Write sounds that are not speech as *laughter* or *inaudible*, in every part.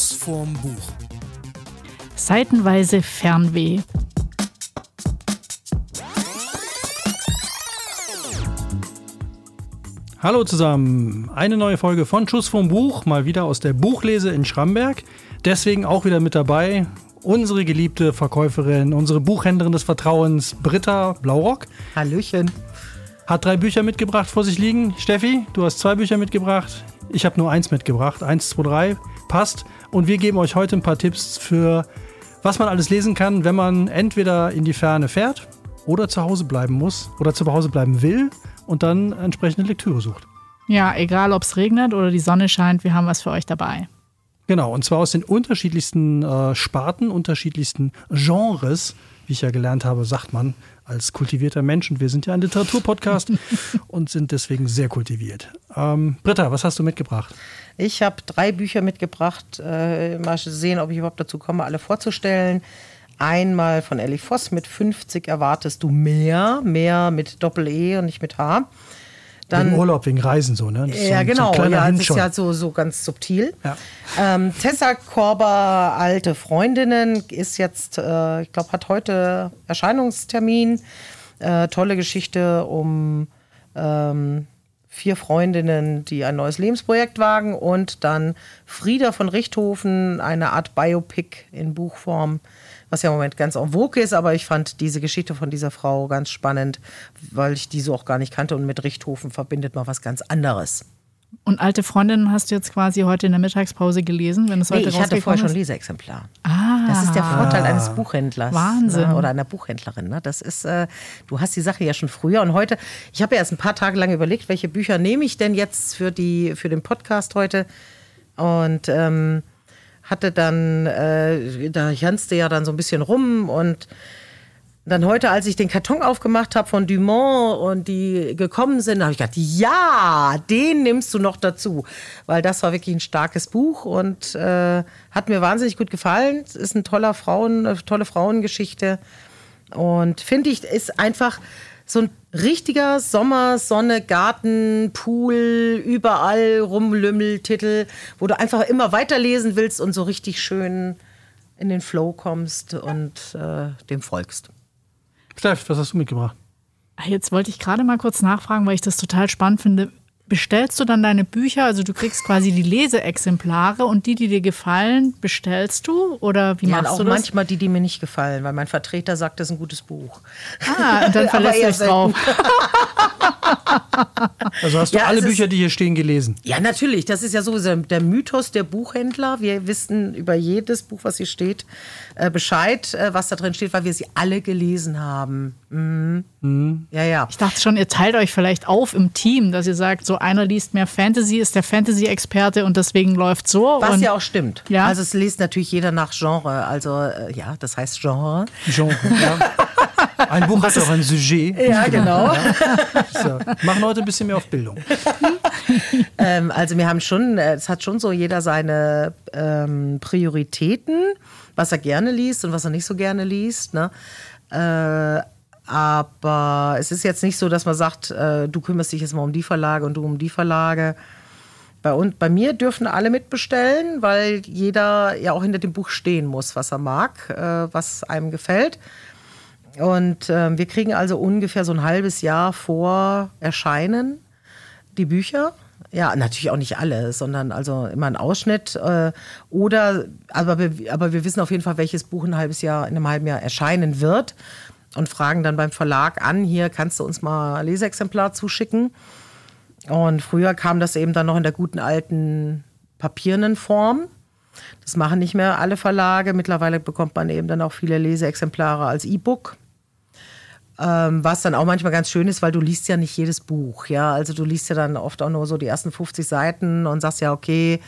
Schuss vorm Buch. Seitenweise Fernweh. Hallo zusammen, eine neue Folge von Schuss vom Buch, mal wieder aus der Buchlese in Schramberg. Deswegen auch wieder mit dabei unsere geliebte Verkäuferin, unsere Buchhändlerin des Vertrauens, Britta Blaurock. Hallöchen. Hat drei Bücher mitgebracht vor sich liegen. Steffi, du hast zwei Bücher mitgebracht. Ich habe nur eins mitgebracht. Eins, zwei, drei. Passt. Und wir geben euch heute ein paar Tipps für, was man alles lesen kann, wenn man entweder in die Ferne fährt oder zu Hause bleiben muss oder zu Hause bleiben will und dann entsprechende Lektüre sucht. Ja, egal ob es regnet oder die Sonne scheint, wir haben was für euch dabei. Genau, und zwar aus den unterschiedlichsten äh, Sparten, unterschiedlichsten Genres, wie ich ja gelernt habe, sagt man als kultivierter Mensch. Und wir sind ja ein Literaturpodcast *laughs* und sind deswegen sehr kultiviert. Ähm, Britta, was hast du mitgebracht? Ich habe drei Bücher mitgebracht. Äh, mal sehen, ob ich überhaupt dazu komme, alle vorzustellen. Einmal von Ellie Voss mit 50 erwartest du mehr, mehr mit Doppel-E und nicht mit H. Dann, wegen Urlaub, wegen Reisen so, ne? ja, so, genau. So ja, das ist ja so, so ganz subtil. Ja. Ähm, Tessa Korber, Alte Freundinnen, ist jetzt, äh, ich glaube, hat heute Erscheinungstermin. Äh, tolle Geschichte um ähm, vier Freundinnen, die ein neues Lebensprojekt wagen. Und dann Frieda von Richthofen, eine Art Biopic in Buchform was ja im Moment ganz en vogue ist, aber ich fand diese Geschichte von dieser Frau ganz spannend, weil ich die so auch gar nicht kannte und mit Richthofen verbindet man was ganz anderes. Und alte Freundinnen hast du jetzt quasi heute in der Mittagspause gelesen, wenn es heute nee, ich hatte vorher schon Leseexemplar. Ah, das ist der Vorteil eines Buchhändlers. Wahnsinn. Ne, oder einer Buchhändlerin. Ne? Das ist, äh, du hast die Sache ja schon früher und heute. Ich habe ja erst ein paar Tage lang überlegt, welche Bücher nehme ich denn jetzt für die für den Podcast heute. Und ähm, hatte dann, äh, da janzte ja dann so ein bisschen rum und dann heute, als ich den Karton aufgemacht habe von Dumont und die gekommen sind, habe ich gedacht, ja, den nimmst du noch dazu, weil das war wirklich ein starkes Buch und äh, hat mir wahnsinnig gut gefallen. Ist ein toller Frauen, eine tolle Frauengeschichte und finde ich, ist einfach so ein richtiger Sommer, Sonne, Garten, Pool, überall rumlümmel-Titel, wo du einfach immer weiterlesen willst und so richtig schön in den Flow kommst und äh, dem folgst. Steff, was hast du mitgebracht? Jetzt wollte ich gerade mal kurz nachfragen, weil ich das total spannend finde bestellst du dann deine Bücher, also du kriegst quasi die Leseexemplare und die, die dir gefallen, bestellst du oder wie ja, machst du das? manchmal die, die mir nicht gefallen, weil mein Vertreter sagt, das ist ein gutes Buch. Ah, und dann *laughs* verlässt du dich drauf. *laughs* also hast du ja, alle Bücher, die hier stehen, gelesen? Ja, natürlich. Das ist ja sowieso der Mythos der Buchhändler. Wir wissen über jedes Buch, was hier steht, äh, Bescheid, äh, was da drin steht, weil wir sie alle gelesen haben. Mhm. Mhm. Ja, ja. Ich dachte schon, ihr teilt euch vielleicht auf im Team, dass ihr sagt, so einer liest mehr Fantasy, ist der Fantasy-Experte und deswegen läuft so. Was ja auch stimmt. Ja? Also es liest natürlich jeder nach Genre. Also äh, ja, das heißt Genre. Genre, ja. *laughs* Ein Buch hat auch ein Sujet. Ja, genau. So, machen heute ein bisschen mehr auf Bildung. *laughs* ähm, also wir haben schon, äh, es hat schon so jeder seine ähm, Prioritäten, was er gerne liest und was er nicht so gerne liest. Ne? Äh, aber es ist jetzt nicht so, dass man sagt, äh, du kümmerst dich jetzt mal um die Verlage und du um die Verlage. Bei, und bei mir dürfen alle mitbestellen, weil jeder ja auch hinter dem Buch stehen muss, was er mag, äh, was einem gefällt. Und äh, wir kriegen also ungefähr so ein halbes Jahr vor Erscheinen die Bücher. Ja, natürlich auch nicht alle, sondern also immer ein Ausschnitt. Äh, oder, aber, aber wir wissen auf jeden Fall, welches Buch ein halbes Jahr, in einem halben Jahr erscheinen wird und fragen dann beim Verlag an, hier kannst du uns mal ein Leseexemplar zuschicken. Und früher kam das eben dann noch in der guten alten papierenden Form. Das machen nicht mehr alle Verlage. Mittlerweile bekommt man eben dann auch viele Leseexemplare als E-Book. Ähm, was dann auch manchmal ganz schön ist, weil du liest ja nicht jedes Buch. Ja, also du liest ja dann oft auch nur so die ersten 50 Seiten und sagst ja, okay,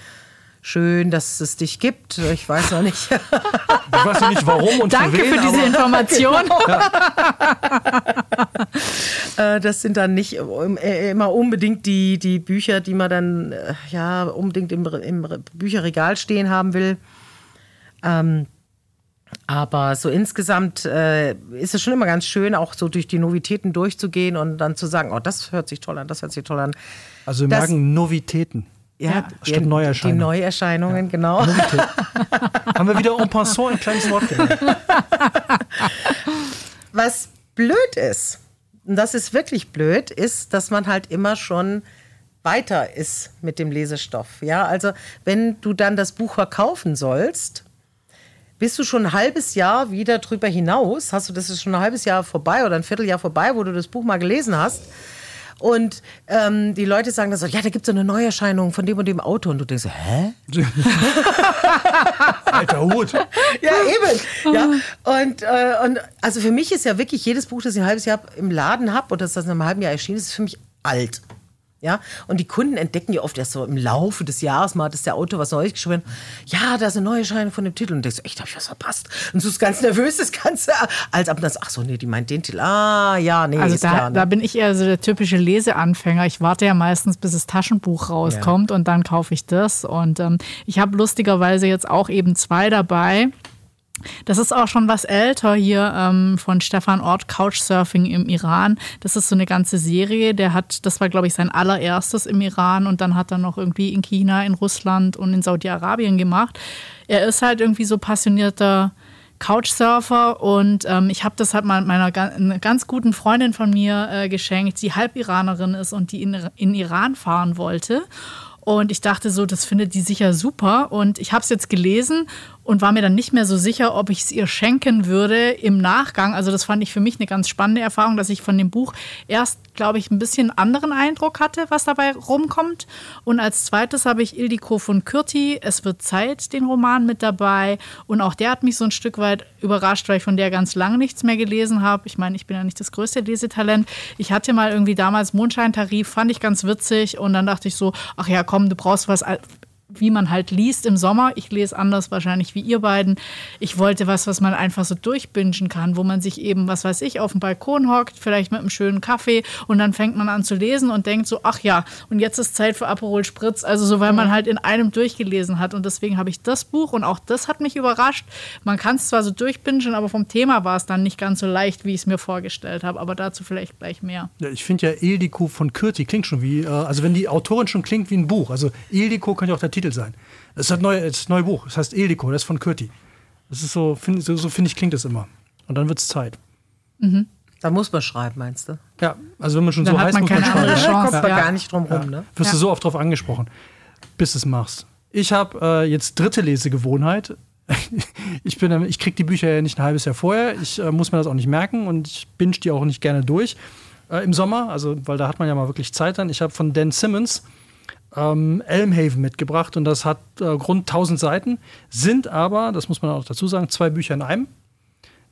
schön, dass es dich gibt. Ich weiß noch nicht. *laughs* Ich weiß noch nicht warum und Danke für, wen, für diese Information. Genau. *laughs* Ja. *laughs* Das sind dann nicht äh, immer unbedingt die, die Bücher, die man dann äh, ja unbedingt im, im Bücherregal stehen haben will. Ähm, aber so insgesamt äh, ist es schon immer ganz schön, auch so durch die Novitäten durchzugehen und dann zu sagen, oh, das hört sich toll an, das hört sich toll an. Also wir das, Novitäten. Ja, Statt Neuerscheinungen. Die Neuerscheinungen, genau. Haben wir wieder en passant ein kleines Wort. *laughs* Was blöd ist, und das ist wirklich blöd, ist, dass man halt immer schon weiter ist mit dem Lesestoff. Ja, also wenn du dann das Buch verkaufen sollst, bist du schon ein halbes Jahr wieder drüber hinaus, hast du das ist schon ein halbes Jahr vorbei oder ein Vierteljahr vorbei, wo du das Buch mal gelesen hast. Und ähm, die Leute sagen dann so, ja, da gibt es so eine Neuerscheinung von dem und dem Auto. Und du denkst, hä? *laughs* Alter Hut. Ja, eben. Ja. Und, äh, und also für mich ist ja wirklich jedes Buch, das ich ein halbes Jahr im Laden habe oder das in einem halben Jahr erschienen ist, ist für mich alt. Ja, und die Kunden entdecken ja oft erst so im Laufe des Jahres mal, dass der Autor was Neues geschrieben. Ja, da ist eine neue Erscheinung von dem Titel. Und denkst du, echt, hab ich was verpasst? Und du bist ganz nervös, das Ganze. Als ab das, ach so, nee, die meint den Titel. Ah, ja, nee, Also ist da, klar. Ne? da bin ich eher so der typische Leseanfänger. Ich warte ja meistens, bis das Taschenbuch rauskommt und dann kaufe ich das. Und ähm, ich habe lustigerweise jetzt auch eben zwei dabei. Das ist auch schon was älter hier ähm, von Stefan Ort, Couchsurfing im Iran. Das ist so eine ganze Serie. Der hat, das war, glaube ich, sein allererstes im Iran und dann hat er noch irgendwie in China, in Russland und in Saudi-Arabien gemacht. Er ist halt irgendwie so passionierter Couchsurfer und ähm, ich habe das halt mal meiner ga- einer ganz guten Freundin von mir äh, geschenkt, die halb Iranerin ist und die in, in Iran fahren wollte. Und ich dachte so, das findet die sicher super. Und ich habe es jetzt gelesen und war mir dann nicht mehr so sicher, ob ich es ihr schenken würde im Nachgang. Also das fand ich für mich eine ganz spannende Erfahrung, dass ich von dem Buch erst, glaube ich, ein bisschen anderen Eindruck hatte, was dabei rumkommt. Und als zweites habe ich Ildiko von Kürti, Es wird Zeit, den Roman mit dabei. Und auch der hat mich so ein Stück weit überrascht, weil ich von der ganz lange nichts mehr gelesen habe. Ich meine, ich bin ja nicht das größte Lesetalent. Ich hatte mal irgendwie damals Mondscheintarif, fand ich ganz witzig. Und dann dachte ich so, ach ja, komm, du brauchst was wie man halt liest im Sommer. Ich lese anders wahrscheinlich wie ihr beiden. Ich wollte was, was man einfach so durchbingen kann, wo man sich eben, was weiß ich, auf dem Balkon hockt, vielleicht mit einem schönen Kaffee und dann fängt man an zu lesen und denkt so, ach ja, und jetzt ist Zeit für Aperol Spritz. Also so, weil man halt in einem durchgelesen hat und deswegen habe ich das Buch und auch das hat mich überrascht. Man kann es zwar so durchbingen, aber vom Thema war es dann nicht ganz so leicht, wie ich es mir vorgestellt habe, aber dazu vielleicht gleich mehr. Ja, ich finde ja Ildiko von Kürti klingt schon wie, äh, also wenn die Autorin schon klingt wie ein Buch. Also Ildiko könnte auch der Titel sein. Es ist ein neu, es ist ein neues Buch. Das heißt Ildiko, das ist von Kürti. Das ist so, find, so, so finde ich, klingt es immer. Und dann wird es Zeit. da muss man schreiben, meinst du? Ja, also wenn man schon Dann so man muss man schreiben. Ja. Chance. Kommt man ja. gar nicht drum rum, ne? Wirst du Ja. so oft drauf angesprochen, bis du es machst. Ich habe äh, jetzt dritte Lesegewohnheit. *laughs* Ich, bin, ich kriege die Bücher ja nicht ein halbes Jahr vorher. Ich äh, muss mir das auch nicht merken und ich binge die auch nicht gerne durch äh, im Sommer, also weil da hat man ja mal wirklich Zeit dann. Ich habe von Dan Simmons ähm, Elmhaven mitgebracht und das hat äh, rund 1000 Seiten, sind aber, das muss man auch dazu sagen, zwei Bücher in einem.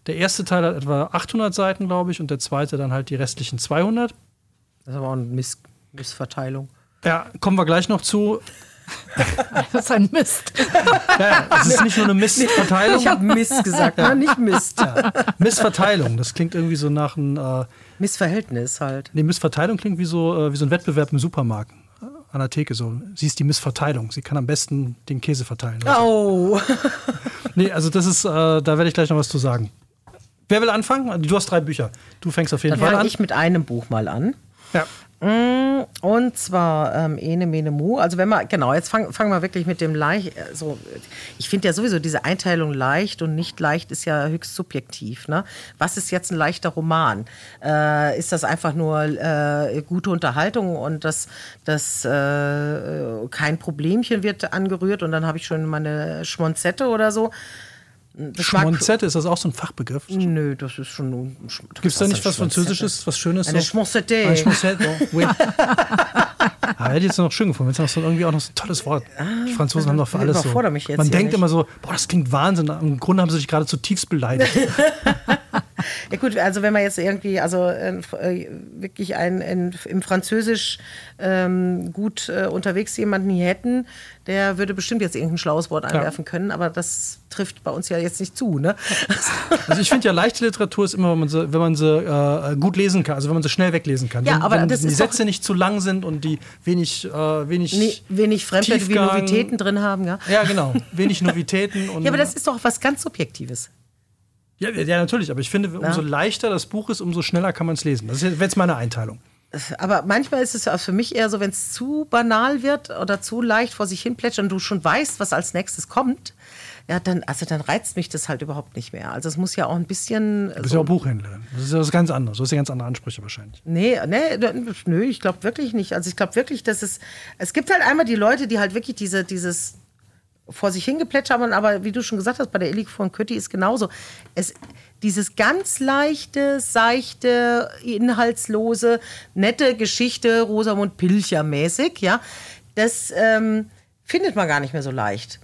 Der erste Teil hat etwa 800 Seiten, glaube ich, und der zweite dann halt die restlichen 200. Das ist aber auch eine Miss Missverteilung. Ja, kommen wir gleich noch zu. *laughs* Das ist ein Mist. Ja, es ist nicht nur eine Missverteilung. Ich habe Mist gesagt, ne? nicht Mist. Missverteilung, das klingt irgendwie so nach einem. Äh, Missverhältnis halt. nee, Missverteilung klingt wie so, äh, wie so ein Wettbewerb im Supermarkt. An der Theke so. Sie ist die Missverteilung. Sie kann am besten den Käse verteilen. Oh. *laughs* Nee, also das ist, äh, da werde ich gleich noch was zu sagen. Wer will anfangen? Du hast drei Bücher. Du fängst auf jeden Dann Fall fange an. ich mit einem Buch mal an. Ja. Mm, Und zwar ähm, Ene Mene Mu. Also wenn man, genau, jetzt fangen fang wir wirklich mit dem leicht, äh, so, ich finde ja sowieso diese Einteilung leicht und nicht leicht ist ja höchst subjektiv. Ne? Was ist jetzt ein leichter Roman? Äh, ist das einfach nur äh, gute Unterhaltung und das, das äh, kein Problemchen wird angerührt und dann habe ich schon meine Schmonzette oder so? Das Schmonzette, ist das auch so ein Fachbegriff? Nö, das ist schon. Gibt es da nicht was Französisches, was Schönes? Eine so? Schmonzette. Ein Schmonzette, *laughs* oui. Ah, hätte ich jetzt noch schön gefunden. Wenn es noch irgendwie auch noch so ein tolles Wort. Die Franzosen haben doch für alles so. Man denkt nicht. immer so, boah, das klingt Wahnsinn. Im Grunde haben sie sich gerade zutiefst beleidigt. *laughs* Ja gut, also wenn man jetzt irgendwie, also äh, wirklich ein, ein, im Französisch ähm, gut äh, unterwegs jemanden hier hätten, der würde bestimmt jetzt irgendein schlaues Wort einwerfen können, aber das trifft bei uns ja jetzt nicht zu, ne? *laughs* Also ich finde ja, leichte Literatur ist immer, wenn man sie, wenn man sie äh, gut lesen kann, also wenn man sie schnell weglesen kann. Ja, wenn, aber wenn die Sätze nicht zu lang sind und die wenig, äh, wenig, Nee, wenig Fremdwörter wie. Novitäten drin haben, ja. Ja, genau. Wenig *laughs* Novitäten. Ja, aber das ist doch was ganz Subjektives. Ja, ja, natürlich. Aber ich finde, umso leichter das Buch ist, umso schneller kann man es lesen. Das ist jetzt meine Einteilung. aber manchmal ist es ja für mich eher so, wenn es zu banal wird oder zu leicht vor sich hin plätschert und du schon weißt, was als nächstes kommt, ja, dann, also dann reizt mich das halt überhaupt nicht mehr. Also es muss ja auch ein bisschen. Du bist ja auch Buchhändlerin. Das ist ja was ganz anderes. Du hast ja ganz andere Ansprüche wahrscheinlich. Nee, nee, nö, ich glaube wirklich nicht. Also ich glaube wirklich, dass es. Es gibt halt einmal die Leute, die halt wirklich diese, dieses vor sich hingeplätscht haben, aber wie du schon gesagt hast, bei der Elik von Kötti ist genauso. Es, dieses ganz leichte, seichte, inhaltslose, nette Geschichte, Rosamund Pilcher mäßig, ja, das ähm, findet man gar nicht mehr so leicht.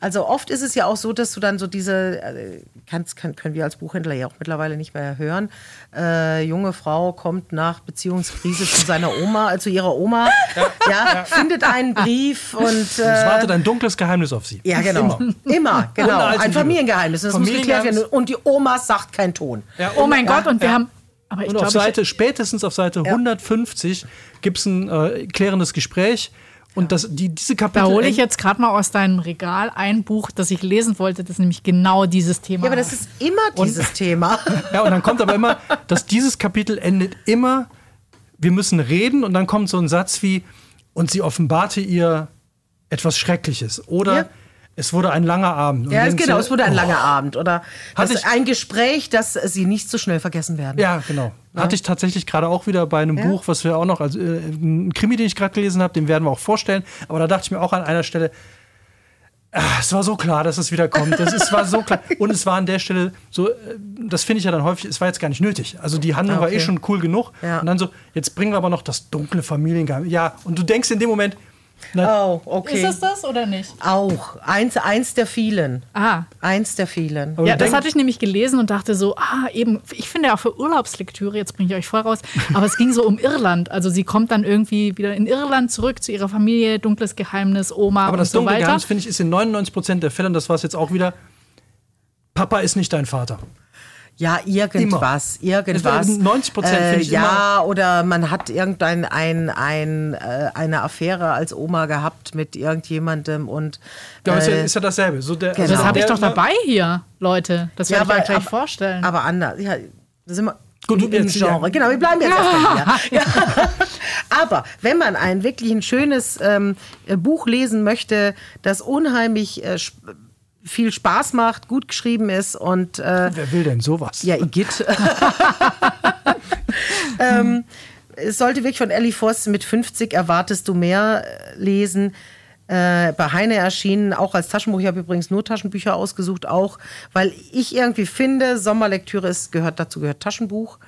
Also oft ist es ja auch so, dass du dann so diese, äh, kannst, kann, können wir als Buchhändler ja auch mittlerweile nicht mehr hören, äh, junge Frau kommt nach Beziehungskrise zu seiner Oma, äh, zu ihrer Oma, ja, ja, ja. findet einen Brief und... Äh, es wartet ein dunkles Geheimnis auf sie. Ja, genau. Immer, Immer genau. Ein Familiengeheimnis. Das muss geklärt werden. Und die Oma sagt keinen Ton. oh mein Gott, und wir haben... Aber ich und auf Seite, spätestens auf Seite 150 gibt es ein äh, klärendes Gespräch und das, die, diese Kapitel. Da hole ich jetzt gerade mal aus deinem Regal ein Buch, das ich lesen wollte, das nämlich genau dieses Thema Ja, aber das ist immer dieses und, Thema. *laughs* Ja, und dann kommt aber immer, dass dieses Kapitel endet immer, wir müssen reden und dann kommt so ein Satz wie, und sie offenbarte ihr etwas Schreckliches. Oder ja es wurde ein langer Abend. ja, genau, so, es wurde ein oh. langer Abend. Oder ich, ein Gespräch, das sie nicht so schnell vergessen werden. Ja, genau. Ja. Hatte ich tatsächlich gerade auch wieder bei einem ja. Buch, was wir auch noch, also äh, ein Krimi, den ich gerade gelesen habe, den werden wir auch vorstellen. Aber da dachte ich mir auch an einer Stelle, ach, es war so klar, dass es wieder kommt. Das, es war so klar. *laughs* Und es war an der Stelle so, äh, das finde ich ja dann häufig, es war jetzt gar nicht nötig. Also die Handlung ah, okay. war eh schon cool genug. Ja. Und dann so, jetzt bringen wir aber noch das dunkle Familiengeheimnis. Ja, und du denkst in dem Moment, na, oh, okay. Ist es das oder nicht? Auch. Eins, eins der vielen. Ah. Eins der vielen. ja, das hatte ich nämlich gelesen und dachte so, ah, eben, ich finde ja auch für Urlaubslektüre, jetzt bringe ich euch voll raus, aber es ging so um Irland. Also sie kommt dann irgendwie wieder in Irland zurück zu ihrer Familie, dunkles Geheimnis, Oma aber und so weiter. Aber das dunkle Geheimnis, finde ich, ist in 99 Prozent der Fälle, und das war es jetzt auch wieder, Papa ist nicht dein Vater. Ja, irgendwas, immer. irgendwas. 90 Prozent äh, finde ich Ja, immer. oder man hat irgendein ein, ein, äh, eine Affäre als Oma gehabt mit irgendjemandem und. Ja, äh, ist, ja, ist ja dasselbe. So der, genau. also das habe ich doch dabei hier, Leute. Das werde ja, ich euch gleich aber, vorstellen. Aber anders. Ja, das sind wir, Gut, im, im Genre. Genau, wir bleiben jetzt erstmal hier. *laughs* Ja. Aber wenn man ein wirklich ein schönes ähm, Buch lesen möchte, das unheimlich äh, viel Spaß macht, gut geschrieben ist und äh, wer will denn sowas? Ja, Igitt. *laughs* ähm, es sollte wirklich von Ellie Voss mit 50 erwartest du mehr äh, lesen. Äh, bei Heine erschienen, auch als Taschenbuch. Ich habe übrigens nur Taschenbücher ausgesucht, auch weil ich irgendwie finde, Sommerlektüre ist, gehört dazu, gehört Taschenbuch.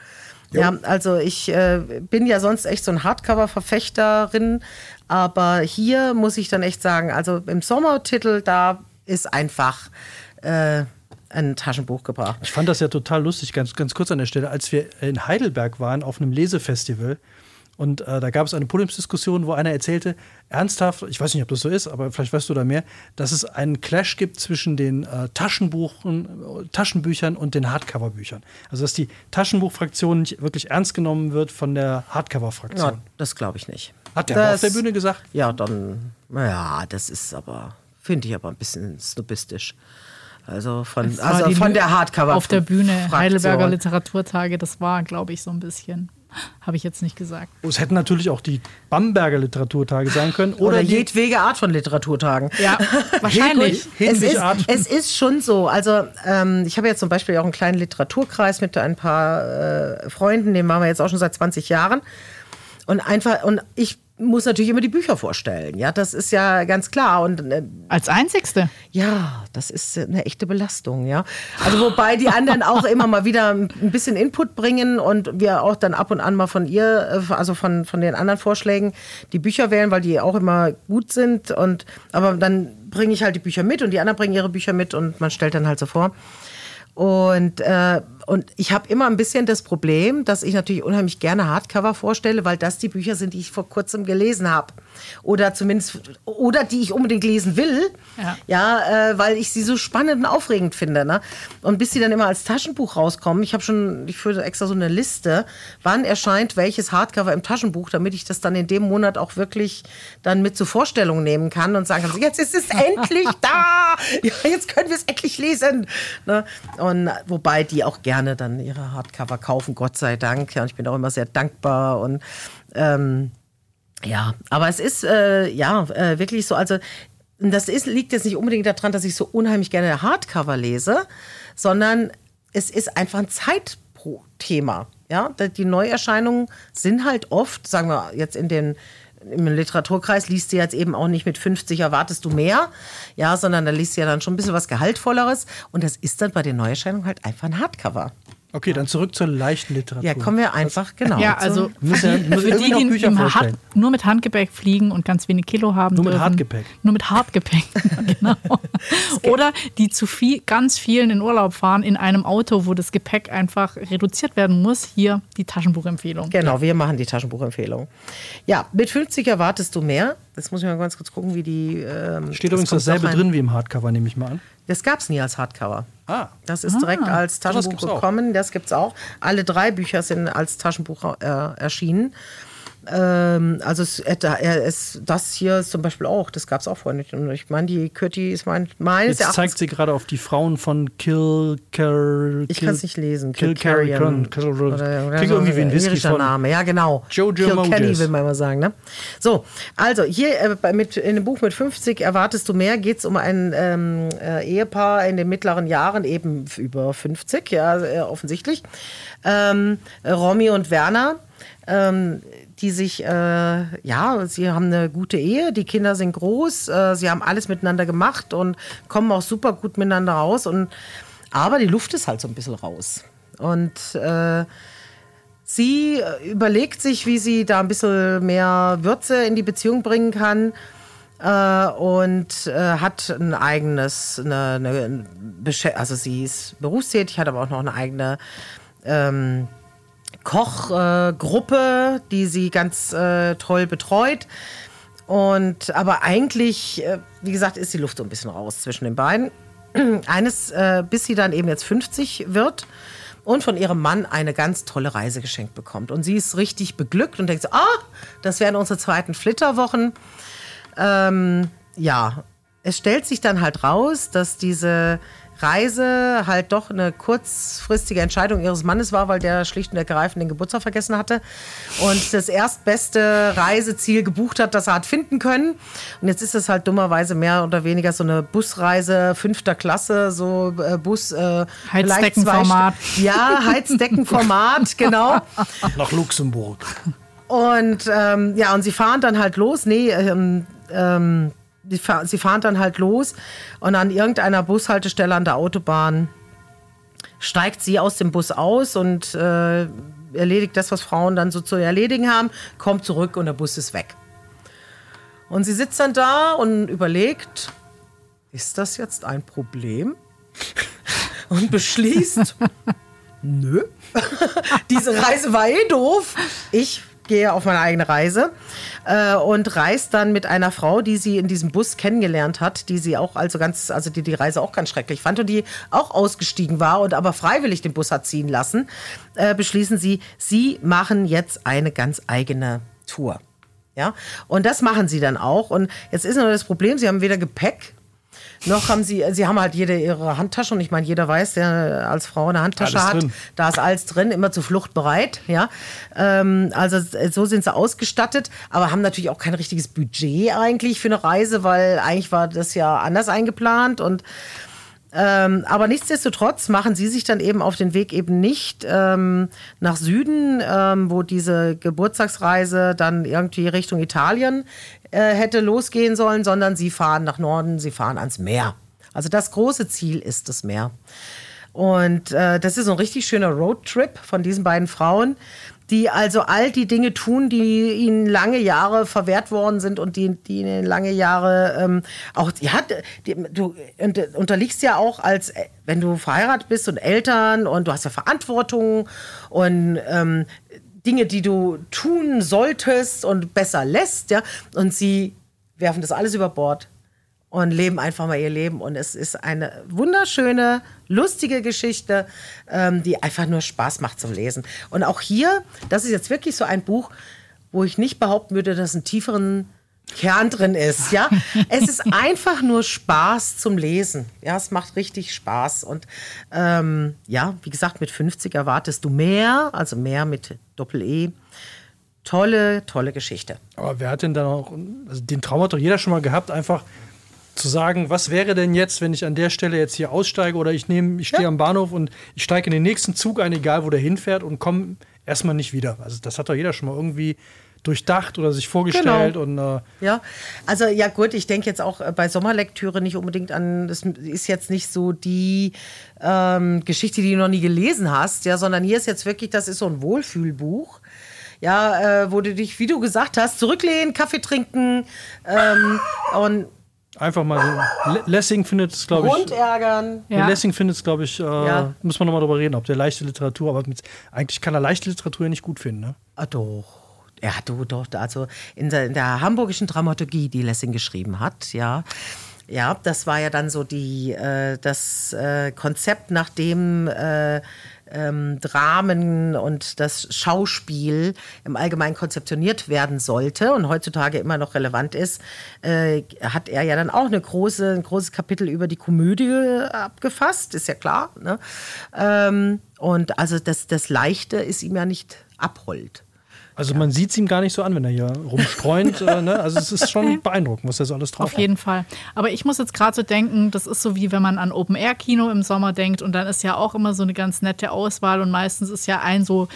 Jo. Ja, also ich äh, bin ja sonst echt so ein Hardcover-Verfechterin, aber hier muss ich dann echt sagen, also im Sommertitel, da ist einfach äh, ein Taschenbuch gebracht. Ich fand das ja total lustig, ganz, ganz kurz an der Stelle, als wir in Heidelberg waren auf einem Lesefestival. Und äh, da gab es eine Podiumsdiskussion, wo einer erzählte, ernsthaft, ich weiß nicht, ob das so ist, aber vielleicht weißt du da mehr, dass es einen Clash gibt zwischen den äh, Taschenbuchen, Taschenbüchern und den Hardcover-Büchern. Also dass die Taschenbuchfraktion nicht wirklich ernst genommen wird von der Hardcover-Fraktion. Ja, das glaube ich nicht. Hat der auf der Bühne gesagt? Ja, dann, naja, das ist aber Finde ich aber ein bisschen snobistisch. Also von, also von der Hardcover. Auf der Bühne, Fraktion. Heidelberger Literaturtage, das war, glaube ich, so ein bisschen. Habe ich jetzt nicht gesagt. Es hätten natürlich auch die Bamberger Literaturtage sein können. Oder, oder jedwege Art von Literaturtagen. Ja, *laughs* wahrscheinlich. es, ist, es ist schon so. Also, ähm, ich habe jetzt zum Beispiel auch einen kleinen Literaturkreis mit ein paar äh, Freunden, den machen wir jetzt auch schon seit 20 Jahren. Und einfach, und ich muss natürlich immer die Bücher vorstellen. Ja, das ist ja ganz klar. Und, äh, Als einzigste? Ja, das ist eine echte Belastung. Ja, also wobei die anderen auch immer mal wieder ein bisschen Input bringen und wir auch dann ab und an mal von ihr, äh, also von, von den anderen Vorschlägen, die Bücher wählen, weil die auch immer gut sind. Und aber dann bringe ich halt die Bücher mit und die anderen bringen ihre Bücher mit und man stellt dann halt so vor. Und, äh, und ich habe immer ein bisschen das Problem, dass ich natürlich unheimlich gerne Hardcover vorstelle, weil das die Bücher sind, die ich vor kurzem gelesen habe. Oder zumindest, oder die ich unbedingt lesen will. Ja, ja äh, weil ich sie so spannend und aufregend finde. Ne? Und bis sie dann immer als Taschenbuch rauskommen, ich habe schon, ich führe extra so eine Liste, wann erscheint welches Hardcover im Taschenbuch, damit ich das dann in dem Monat auch wirklich dann mit zur Vorstellung nehmen kann und sagen kann, jetzt ist es *laughs* endlich da! Ja, jetzt können wir es endlich lesen. Ne? Und wobei die auch gerne dann ihre Hardcover kaufen, Gott sei Dank. Ja, ich bin auch immer sehr dankbar. Und Ähm, ja, aber es ist äh, ja äh, wirklich so, also das ist, liegt jetzt nicht unbedingt daran, dass ich so unheimlich gerne Hardcover lese, sondern es ist einfach ein Zeitthema. Ja, die Neuerscheinungen sind halt oft, sagen wir jetzt in den im Literaturkreis liest du jetzt eben auch nicht mit 50 erwartest du mehr, ja, sondern da liest du ja dann schon ein bisschen was Gehaltvolleres und das ist dann bei den Neuerscheinungen halt einfach ein Hardcover. Okay, dann zurück zur leichten Literatur. Ja, kommen wir einfach, genau. Ja, also für die, für die, die Bücher vorstellen. nur mit Handgepäck fliegen und ganz wenig Kilo haben Nur mit dürfen. Hartgepäck. Nur mit Hartgepäck, *laughs* genau. Oder die zu viel, ganz vielen in Urlaub fahren in einem Auto, wo das Gepäck einfach reduziert werden muss. Hier die Taschenbuchempfehlung. Genau, wir machen die Taschenbuchempfehlung. Ja, mit 50 erwartest du mehr. Jetzt muss ich mal ganz kurz gucken, wie die. Ähm, Steht das übrigens dasselbe drin wie im Hardcover, nehme ich mal an. Das gab es nie als Hardcover. Ah, Das ist direkt als das Taschenbuch auch. gekommen. Das gibt es auch. Alle drei Bücher sind als Taschenbuch äh, erschienen. Ähm, also es, äh, ist, das hier ist zum Beispiel auch, das gab es auch vorher nicht. Und ich meine, die Kürti ist mein, meines jetzt zeigt sie gerade auf die Frauen von Kill, Kill, Ich kann es nicht lesen. Kill. Kill, Klingt irgendwie wie ein Whisky von Name, ja genau. Jojo Kill. Kenny will man mal sagen. Ne? So, also hier äh, mit, in dem Buch mit 50 erwartest du mehr, geht es um ein ähm, äh, Ehepaar in den mittleren Jahren, eben über 50, ja, äh, offensichtlich. Ähm, Romy und Werner. Ähm, die sich, äh, ja, sie haben eine gute Ehe, die Kinder sind groß, äh, sie haben alles miteinander gemacht und kommen auch super gut miteinander raus. Und, aber die Luft ist halt so ein bisschen raus. Und äh, sie überlegt sich, wie sie da ein bisschen mehr Würze in die Beziehung bringen kann. Äh, und äh, hat ein eigenes, eine, eine, also sie ist berufstätig, hat aber auch noch eine eigene ähm, Kochgruppe, äh, die sie ganz äh, toll betreut. Und aber eigentlich, äh, wie gesagt, ist die Luft so ein bisschen raus zwischen den beiden. *clears throat* Eines, äh, bis sie dann eben jetzt 50 wird und von ihrem Mann eine ganz tolle Reise geschenkt bekommt. Und sie ist richtig beglückt und denkt so, ah, das wären unsere zweiten Flitterwochen. Ähm, ja, es stellt sich dann halt raus, dass diese Reise halt doch eine kurzfristige Entscheidung ihres Mannes war, weil der schlicht und ergreifend den Geburtstag vergessen hatte und das erstbeste Reiseziel gebucht hat, das er hat finden können. Und jetzt ist es halt dummerweise mehr oder weniger so eine Busreise fünfter Klasse, so äh, Bus. Äh, Heizdeckenformat. Ja, Heizdeckenformat, *laughs* genau. nach Luxemburg. Und ähm, ja, und sie fahren dann halt los. Nee, ähm, ähm, fahr sie fahren dann halt los und an irgendeiner Bushaltestelle an der Autobahn steigt sie aus dem Bus aus und äh, erledigt das, was Frauen dann so zu erledigen haben, kommt zurück und der Bus ist weg. Und sie sitzt dann da und überlegt, ist das jetzt ein Problem? *laughs* Und beschließt, *laughs* nö, *laughs* diese Reise war eh doof. Ich gehe auf meine eigene Reise äh, und reist dann mit einer Frau, die sie in diesem Bus kennengelernt hat, die sie auch also ganz, also die die Reise auch ganz schrecklich fand und die auch ausgestiegen war und aber freiwillig den Bus hat ziehen lassen, äh, beschließen sie, sie machen jetzt eine ganz eigene Tour. Ja, und das machen sie dann auch. Und jetzt ist nur das Problem, sie haben weder Gepäck, noch haben sie, sie haben halt jede ihre Handtasche und ich meine, jeder weiß, der als Frau eine Handtasche Alles hat, drin. da ist alles drin, immer zur Flucht bereit, ja. Ähm, also so sind sie ausgestattet, aber haben natürlich auch kein richtiges Budget eigentlich für eine Reise, weil eigentlich war das ja anders eingeplant und ähm, aber nichtsdestotrotz machen sie sich dann eben auf den Weg eben nicht ähm, nach Süden, ähm, wo diese Geburtstagsreise dann irgendwie Richtung Italien äh, hätte losgehen sollen, sondern sie fahren nach Norden, sie fahren ans Meer. Also das große Ziel ist das Meer. Und äh, das ist so ein richtig schöner Roadtrip von diesen beiden Frauen, die also all die Dinge tun, die ihnen lange Jahre verwehrt worden sind und die, die ihnen lange Jahre ähm, auch, ja, die, du unter- unterliegst ja auch als, äh, wenn du verheiratet bist und Eltern und du hast ja Verantwortung und ähm, Dinge, die du tun solltest und besser lässt, ja, und sie werfen das alles über Bord und leben einfach mal ihr Leben. Und es ist eine wunderschöne, lustige Geschichte, ähm, die einfach nur Spaß macht zum Lesen. Und auch hier, das ist jetzt wirklich so ein Buch, wo ich nicht behaupten würde, dass ein tieferen Kern drin ist. Ja, *laughs* es ist einfach nur Spaß zum Lesen. Ja, es macht richtig Spaß. Und ähm, ja, wie gesagt, mit 50 erwartest du mehr, also mehr mit Doppel E Tolle, tolle Geschichte. Aber wer hat denn dann auch, also den Traum hat doch jeder schon mal gehabt, einfach zu sagen, was wäre denn jetzt, wenn ich an der Stelle jetzt hier aussteige oder ich nehme, ich stehe Ja. am Bahnhof und ich steige in den nächsten Zug ein, egal wo der hinfährt und komme erstmal nicht wieder. Also das hat doch jeder schon mal irgendwie durchdacht oder sich vorgestellt Genau. und äh, Ja, also ja gut, ich denke jetzt auch äh, bei Sommerlektüre nicht unbedingt an, das ist jetzt nicht so die ähm, Geschichte, die du noch nie gelesen hast, ja, sondern hier ist jetzt wirklich, das ist so ein Wohlfühlbuch. Ja, äh, wo du dich, wie du gesagt hast, zurücklehnen, Kaffee trinken ähm, und einfach mal so. Le- Lessing findet es, glaube ich. Hund ärgern. Der Ja. Lessing findet es, glaube ich, äh, Ja. muss man nochmal drüber reden, ob der leichte Literatur, aber mit, eigentlich kann er leichte Literatur ja nicht gut finden. Ne? Ah, doch. Ja, du, doch. Also in der, in der hamburgischen Dramaturgie, die Lessing geschrieben hat, ja. Ja, das war ja dann so die, äh, das äh, Konzept, nach dem äh, ähm, Dramen und das Schauspiel im Allgemeinen konzeptioniert werden sollte und heutzutage immer noch relevant ist, äh, hat er ja dann auch eine große, ein großes Kapitel über die Komödie abgefasst, ist ja klar. Ne? Ähm, und also das, das Leichte ist ihm ja nicht abhold. Also man sieht es ihm gar nicht so an, wenn er hier rumstreunt. äh, ne? Also es ist schon *laughs* beeindruckend, was er so alles drauf Auf jeden Fall. Aber ich muss jetzt gerade so denken, das ist so wie wenn man an Open-Air-Kino im Sommer denkt und dann ist ja auch immer so eine ganz nette Auswahl und meistens ist ja ein so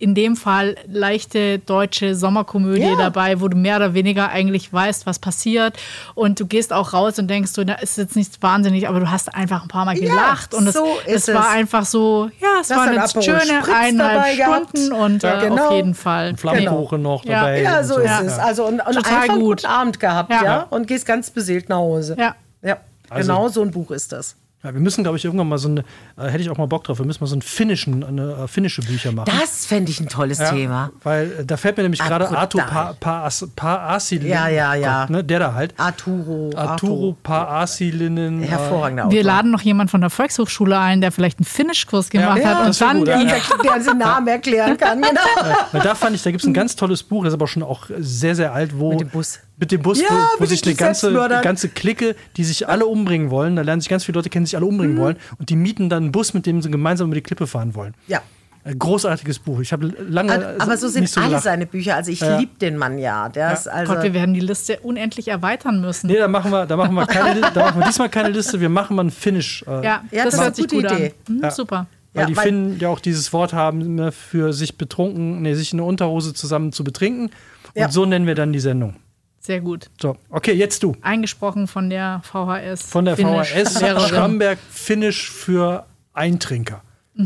in dem Fall leichte deutsche Sommerkomödie Ja. dabei, wo du mehr oder weniger eigentlich weißt, was passiert und du gehst auch raus und denkst so, da ist jetzt nichts wahnsinnig, aber du hast einfach ein paar Mal Ja, gelacht und es, so es ist war es. einfach so, ja, es Du hast waren ein jetzt Aperol schöne Spritz eineinhalb dabei gehabt. Stunden und Ja, äh, genau. auf jeden Fall. Flammkuchen noch Ja. dabei. Ja, und so ist Ja. es. Also und, und Total einfach einen gut. guten Abend gehabt, Ja. ja. Und gehst ganz beseelt nach Hause. Ja. Ja. Also- genau so ein Buch ist das. Ja, wir müssen, glaube ich, irgendwann mal so eine, äh, hätte ich auch mal Bock drauf, wir müssen mal so ein finnischen, eine, äh, finnische Bücher machen. Das fände ich ein tolles Ja, Thema. Weil äh, da fällt mir nämlich gerade. Arthur Pa- Pa- Paasilinen. Ja, ja, ja. Gott, ne, der da halt. Arturo. Arturo Paasilinen. äh, Hervorragender Autor. Wir laden noch jemanden von der Volkshochschule ein, der vielleicht einen Finnischkurs gemacht Ja, hat und dann gut, die, ja. Der seinen Namen erklären kann, genau. *laughs* Weil da fand ich, da gibt es ein ganz tolles Buch, das ist aber schon auch sehr, sehr alt, wo. Mit dem Bus. Mit dem Bus, Ja, wo, wo sich eine ganze, ganze Clique, die sich alle umbringen wollen, da lernen sich ganz viele Leute kennen, die sich alle umbringen Mhm. wollen und die mieten dann einen Bus, mit dem sie gemeinsam über die Klippe fahren wollen. Ja. Ein großartiges Buch. Ich habe lange. Aber so sind nicht so alle gelacht. seine Bücher. Also ich Ja. liebe den Mann ja. Der ist also. Gott, wir werden die Liste unendlich erweitern müssen. Nee, da machen wir, da machen wir keine, da machen wir diesmal keine Liste, wir machen mal ein Finish. Äh, Ja, Ja, das, das ist hört sich eine gute gut Idee. an. Mhm, Ja. Super. Weil Ja, die weil- finden ja auch dieses Wort haben, ne, für sich betrunken, nee, sich in eine Unterhose zusammen zu betrinken. Und Ja. so nennen wir dann die Sendung. Sehr gut. So, okay, jetzt du. Eingesprochen von der VHS. Von der Finnisch- VHS Lehrerin. Schramberg Finish für Eintrinker. *laughs*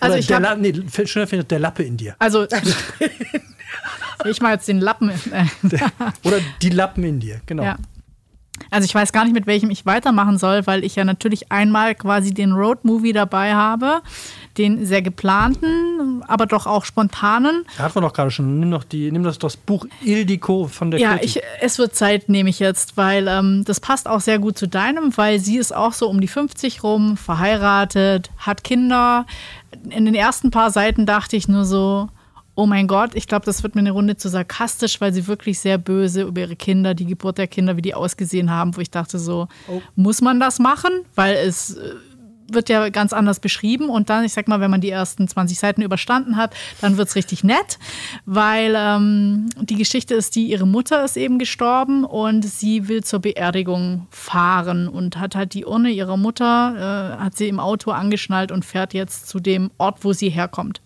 Also Oder ich der, habe La nee, schöner findet der Lappe in dir. also *laughs* ich mal jetzt den Lappen. Oder die Lappen in dir, genau. ja. Also ich weiß gar nicht, mit welchem ich weitermachen soll, weil ich ja natürlich einmal quasi den Road-Movie dabei habe, den sehr geplanten, aber doch auch spontanen. Da hatten wir doch gerade schon. Nimm doch die, nimm das, das Buch Ildiko von der Ja, ich, es wird Zeit, nehme ich jetzt, weil ähm, das passt auch sehr gut zu deinem, weil sie ist auch so um die 50 rum, verheiratet, hat Kinder. In den ersten paar Seiten dachte ich nur so, oh mein Gott, ich glaube, das wird mir eine Runde zu sarkastisch, weil sie wirklich sehr böse über ihre Kinder, die Geburt der Kinder, wie die ausgesehen haben, wo ich dachte so, muss man das machen? Weil es äh, wird ja ganz anders beschrieben und dann, ich sag mal, wenn man die ersten 20 Seiten überstanden hat, dann wird es richtig nett, weil ähm, die Geschichte ist die, ihre Mutter ist eben gestorben und sie will zur Beerdigung fahren und hat halt die Urne ihrer Mutter, äh, hat sie im Auto angeschnallt und fährt jetzt zu dem Ort, wo sie herkommt.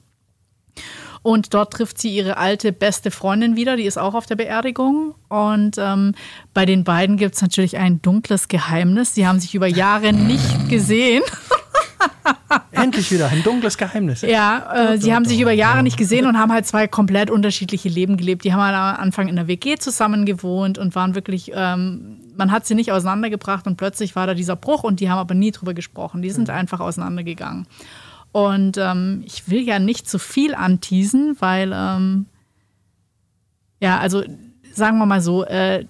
Und dort trifft sie ihre alte beste Freundin wieder, die ist auch auf der Beerdigung. Und ähm, bei den beiden gibt es natürlich ein dunkles Geheimnis. Sie haben sich über Jahre nicht gesehen. *laughs* Endlich wieder ein dunkles Geheimnis. Ja, äh, sie haben sich über Jahre nicht gesehen und haben halt zwei komplett unterschiedliche Leben gelebt. Die haben halt am Anfang in der WG zusammen gewohnt und waren wirklich, ähm, man hat sie nicht auseinandergebracht und plötzlich war da dieser Bruch und die haben aber nie drüber gesprochen. Die sind einfach auseinandergegangen. Und ähm, ich will ja nicht zu viel anteasen, weil, ähm, ja, also sagen wir mal so, äh,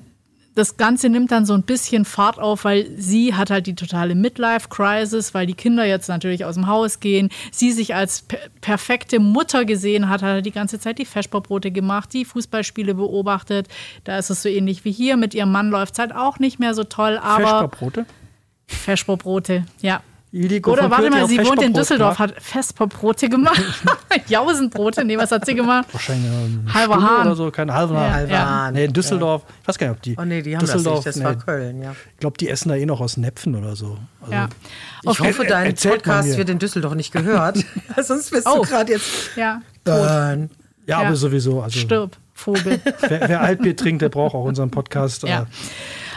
das Ganze nimmt dann so ein bisschen Fahrt auf, weil sie hat halt die totale Midlife-Crisis, weil die Kinder jetzt natürlich aus dem Haus gehen. Sie sich als per perfekte Mutter gesehen hat, hat halt die ganze Zeit die Feschbaubrote gemacht, die Fußballspiele beobachtet. Da ist es so ähnlich wie hier. Mit ihrem Mann läuft es halt auch nicht mehr so toll, aber Feschbarbrote. Feschbaubrote, ja. Iliko Oder warte mal, sie wohnt in Düsseldorf, gemacht. hat Vesperbrote gemacht. Jausenbrote, nee, was hat sie gemacht? Wahrscheinlich eine Halber Stunde Hahn. oder so, kein halber Ja. Hahn. Halber Ja. Hahn. Nee, in Düsseldorf, ich weiß gar nicht, ob die. Oh nee, die haben das Düsseldorf, nicht, das war nee. Köln, ja. Ich glaube, die essen da eh noch aus Näpfen oder so. Also, Ja. Ich Auf- hoffe, dein Podcast wird in Düsseldorf nicht gehört. *laughs* Sonst bist Oh. du gerade jetzt ja. Ja, Ja. aber sowieso. Also, Stirb, Vogel. *laughs* Wer, wer Altbier trinkt, der braucht auch unseren Podcast. Ja. Äh,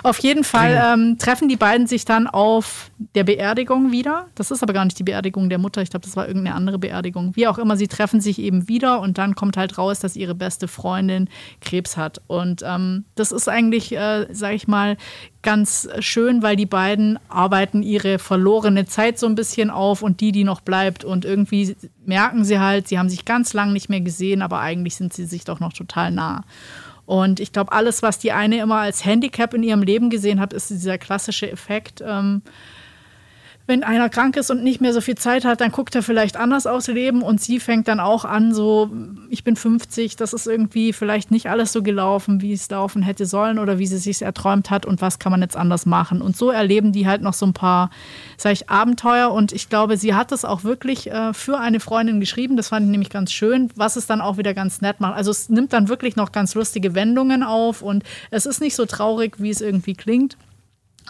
Auf jeden Fall ähm, treffen die beiden sich dann auf der Beerdigung wieder. Das ist aber gar nicht die Beerdigung der Mutter. Ich glaube, das war irgendeine andere Beerdigung. Wie auch immer, sie treffen sich eben wieder und dann kommt halt raus, dass ihre beste Freundin Krebs hat. Und ähm, das ist eigentlich, äh, sage ich mal, ganz schön, weil die beiden arbeiten ihre verlorene Zeit so ein bisschen auf und die, die noch bleibt. Und irgendwie merken sie halt, sie haben sich ganz lang nicht mehr gesehen, aber eigentlich sind sie sich doch noch total nah. Und ich glaube, alles, was die eine immer als Handicap in ihrem Leben gesehen hat, ist dieser klassische Effekt. Ähm, wenn einer krank ist und nicht mehr so viel Zeit hat, dann guckt er vielleicht anders aufs Leben und sie fängt dann auch an, so, ich bin 50, das ist irgendwie vielleicht nicht alles so gelaufen, wie es laufen hätte sollen oder wie sie sich erträumt hat und was kann man jetzt anders machen. Und so erleben die halt noch so ein paar, sag ich, Abenteuer und ich glaube, sie hat es auch wirklich äh, für eine Freundin geschrieben, das fand ich nämlich ganz schön, was es dann auch wieder ganz nett macht. Also es nimmt dann wirklich noch ganz lustige Wendungen auf und es ist nicht so traurig, wie es irgendwie klingt.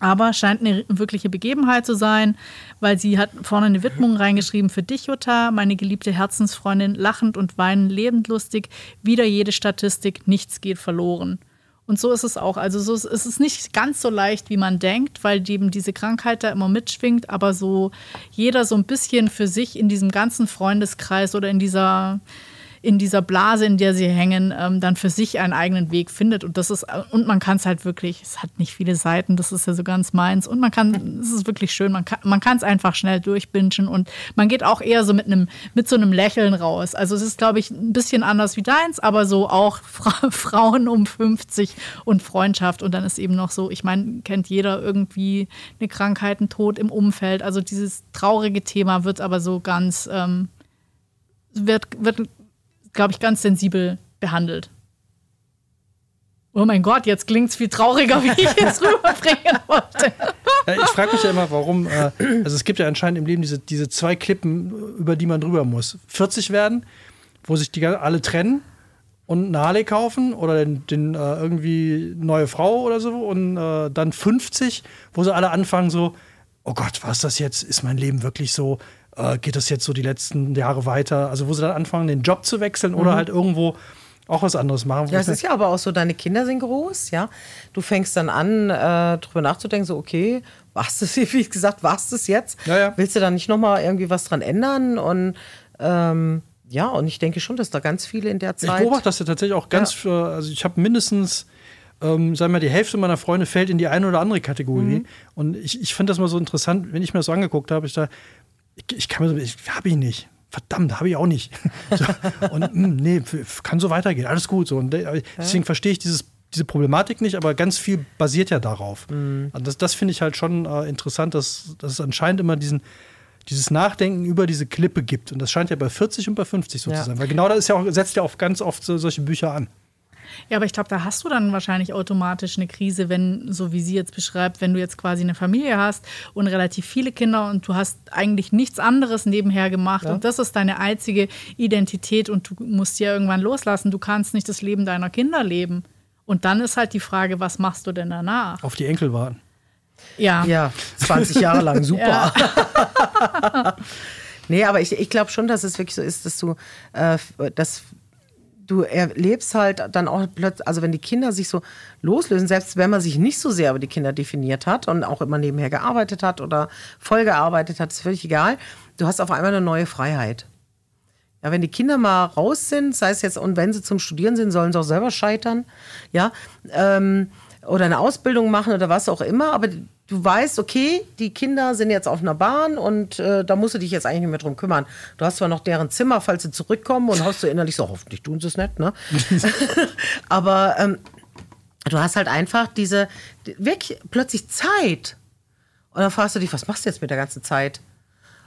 Aber scheint eine wirkliche Begebenheit zu sein, weil sie hat vorne eine Widmung reingeschrieben für dich, Jutta, meine geliebte Herzensfreundin, lachend und weinend, lebendlustig, wieder jede Statistik, nichts geht verloren. Und so ist es auch. Also so ist, es ist nicht ganz so leicht, wie man denkt, weil eben diese Krankheit da immer mitschwingt, aber so jeder so ein bisschen für sich in diesem ganzen Freundeskreis oder in dieser in dieser Blase, in der sie hängen, ähm, dann für sich einen eigenen Weg findet. Und das ist, und man kann es halt wirklich, es hat nicht viele Seiten, das ist ja so ganz meins. Und man kann, es ist wirklich schön, man kann man es einfach schnell durchbingen und man geht auch eher so mit einem, mit so einem Lächeln raus. Also es ist, glaube ich, ein bisschen anders wie deins, aber so auch *laughs* Fra Frauen um 50 und Freundschaft. Und dann ist eben noch so, ich meine, kennt jeder irgendwie eine Krankheit, einen Tod im Umfeld. Also dieses traurige Thema wird aber so ganz, ähm, wird, wird glaube ich, ganz sensibel behandelt. Oh mein Gott, jetzt klingt es viel trauriger, wie ich es *laughs* rüberbringen wollte. Ich frage mich ja immer, warum. Äh, also, es gibt ja anscheinend im Leben diese, diese zwei Klippen, über die man drüber muss. 40 werden, wo sich die alle trennen und eine Harley kaufen oder den, den äh, irgendwie neue Frau oder so. Und äh, dann 50, wo sie alle anfangen, so: Oh Gott, was ist das jetzt? Ist mein Leben wirklich so? Äh, geht das jetzt so die letzten Jahre weiter? Also, wo sie dann anfangen, den Job zu wechseln oder halt irgendwo auch was anderes machen. Ja, ich es ist ja aber auch so, deine Kinder sind groß, ja. Du fängst dann an, äh, drüber nachzudenken, so, okay, was *laughs* das, wie gesagt, was das jetzt? Ja, ja. Willst du da nicht nochmal irgendwie was dran ändern? Und ähm, ja, und ich denke schon, dass da ganz viele in der Ich Zeit. beobachte das ja tatsächlich auch ganz, für, also ich habe mindestens, ähm, sagen wir mal, die Hälfte meiner Freunde fällt in die eine oder andere Kategorie. Mhm. Und ich, ich finde das mal so interessant, wenn ich mir das so angeguckt habe, ich da, ich, ich kann mir so, ich habe ich nicht. Verdammt, habe ich auch nicht. *laughs* So, und mh, nee, f- f- kann so weitergehen, alles gut. So. Und de- deswegen verstehe ich dieses, diese Problematik nicht, aber ganz viel basiert ja darauf. Mhm. Und das, das finde ich halt schon äh, interessant, dass, dass es anscheinend immer diesen, dieses Nachdenken über diese Klippe gibt. Und das scheint ja bei 40 und bei 50 so Ja. zu sein. Weil genau das ist ja auch, setzt ja auch ganz oft so, solche Bücher an. Ja, aber ich glaube, da hast du dann wahrscheinlich automatisch eine Krise, wenn, so wie sie jetzt beschreibt, wenn du jetzt quasi eine Familie hast und relativ viele Kinder und du hast eigentlich nichts anderes nebenher gemacht und das ist deine einzige Identität und du musst sie ja irgendwann loslassen. Du kannst nicht das Leben deiner Kinder leben. Und dann ist halt die Frage, was machst du denn danach? Auf die Enkel warten. Ja. Ja, 20 Jahre lang, super. Ja. *laughs* Nee, aber ich, ich glaube schon, dass es wirklich so ist, dass du, äh, dass du erlebst halt dann auch plötzlich, also wenn die Kinder sich so loslösen, selbst wenn man sich nicht so sehr über die Kinder definiert hat und auch immer nebenher gearbeitet hat oder voll gearbeitet hat, ist völlig egal. Du hast auf einmal eine neue Freiheit. Ja, wenn die Kinder mal raus sind, sei es jetzt, und wenn sie zum Studieren sind, sollen sie auch selber scheitern, ja, ähm, oder eine Ausbildung machen oder was auch immer, aber du weißt, okay, die Kinder sind jetzt auf einer Bahn und äh, da musst du dich jetzt eigentlich nicht mehr drum kümmern. Du hast zwar noch deren Zimmer, falls sie zurückkommen und hast du innerlich so, hoffentlich tun sie es nicht, ne? *laughs* aber ähm, du hast halt einfach diese, die- wirklich plötzlich Zeit. Und dann fragst du dich, was machst du jetzt mit der ganzen Zeit?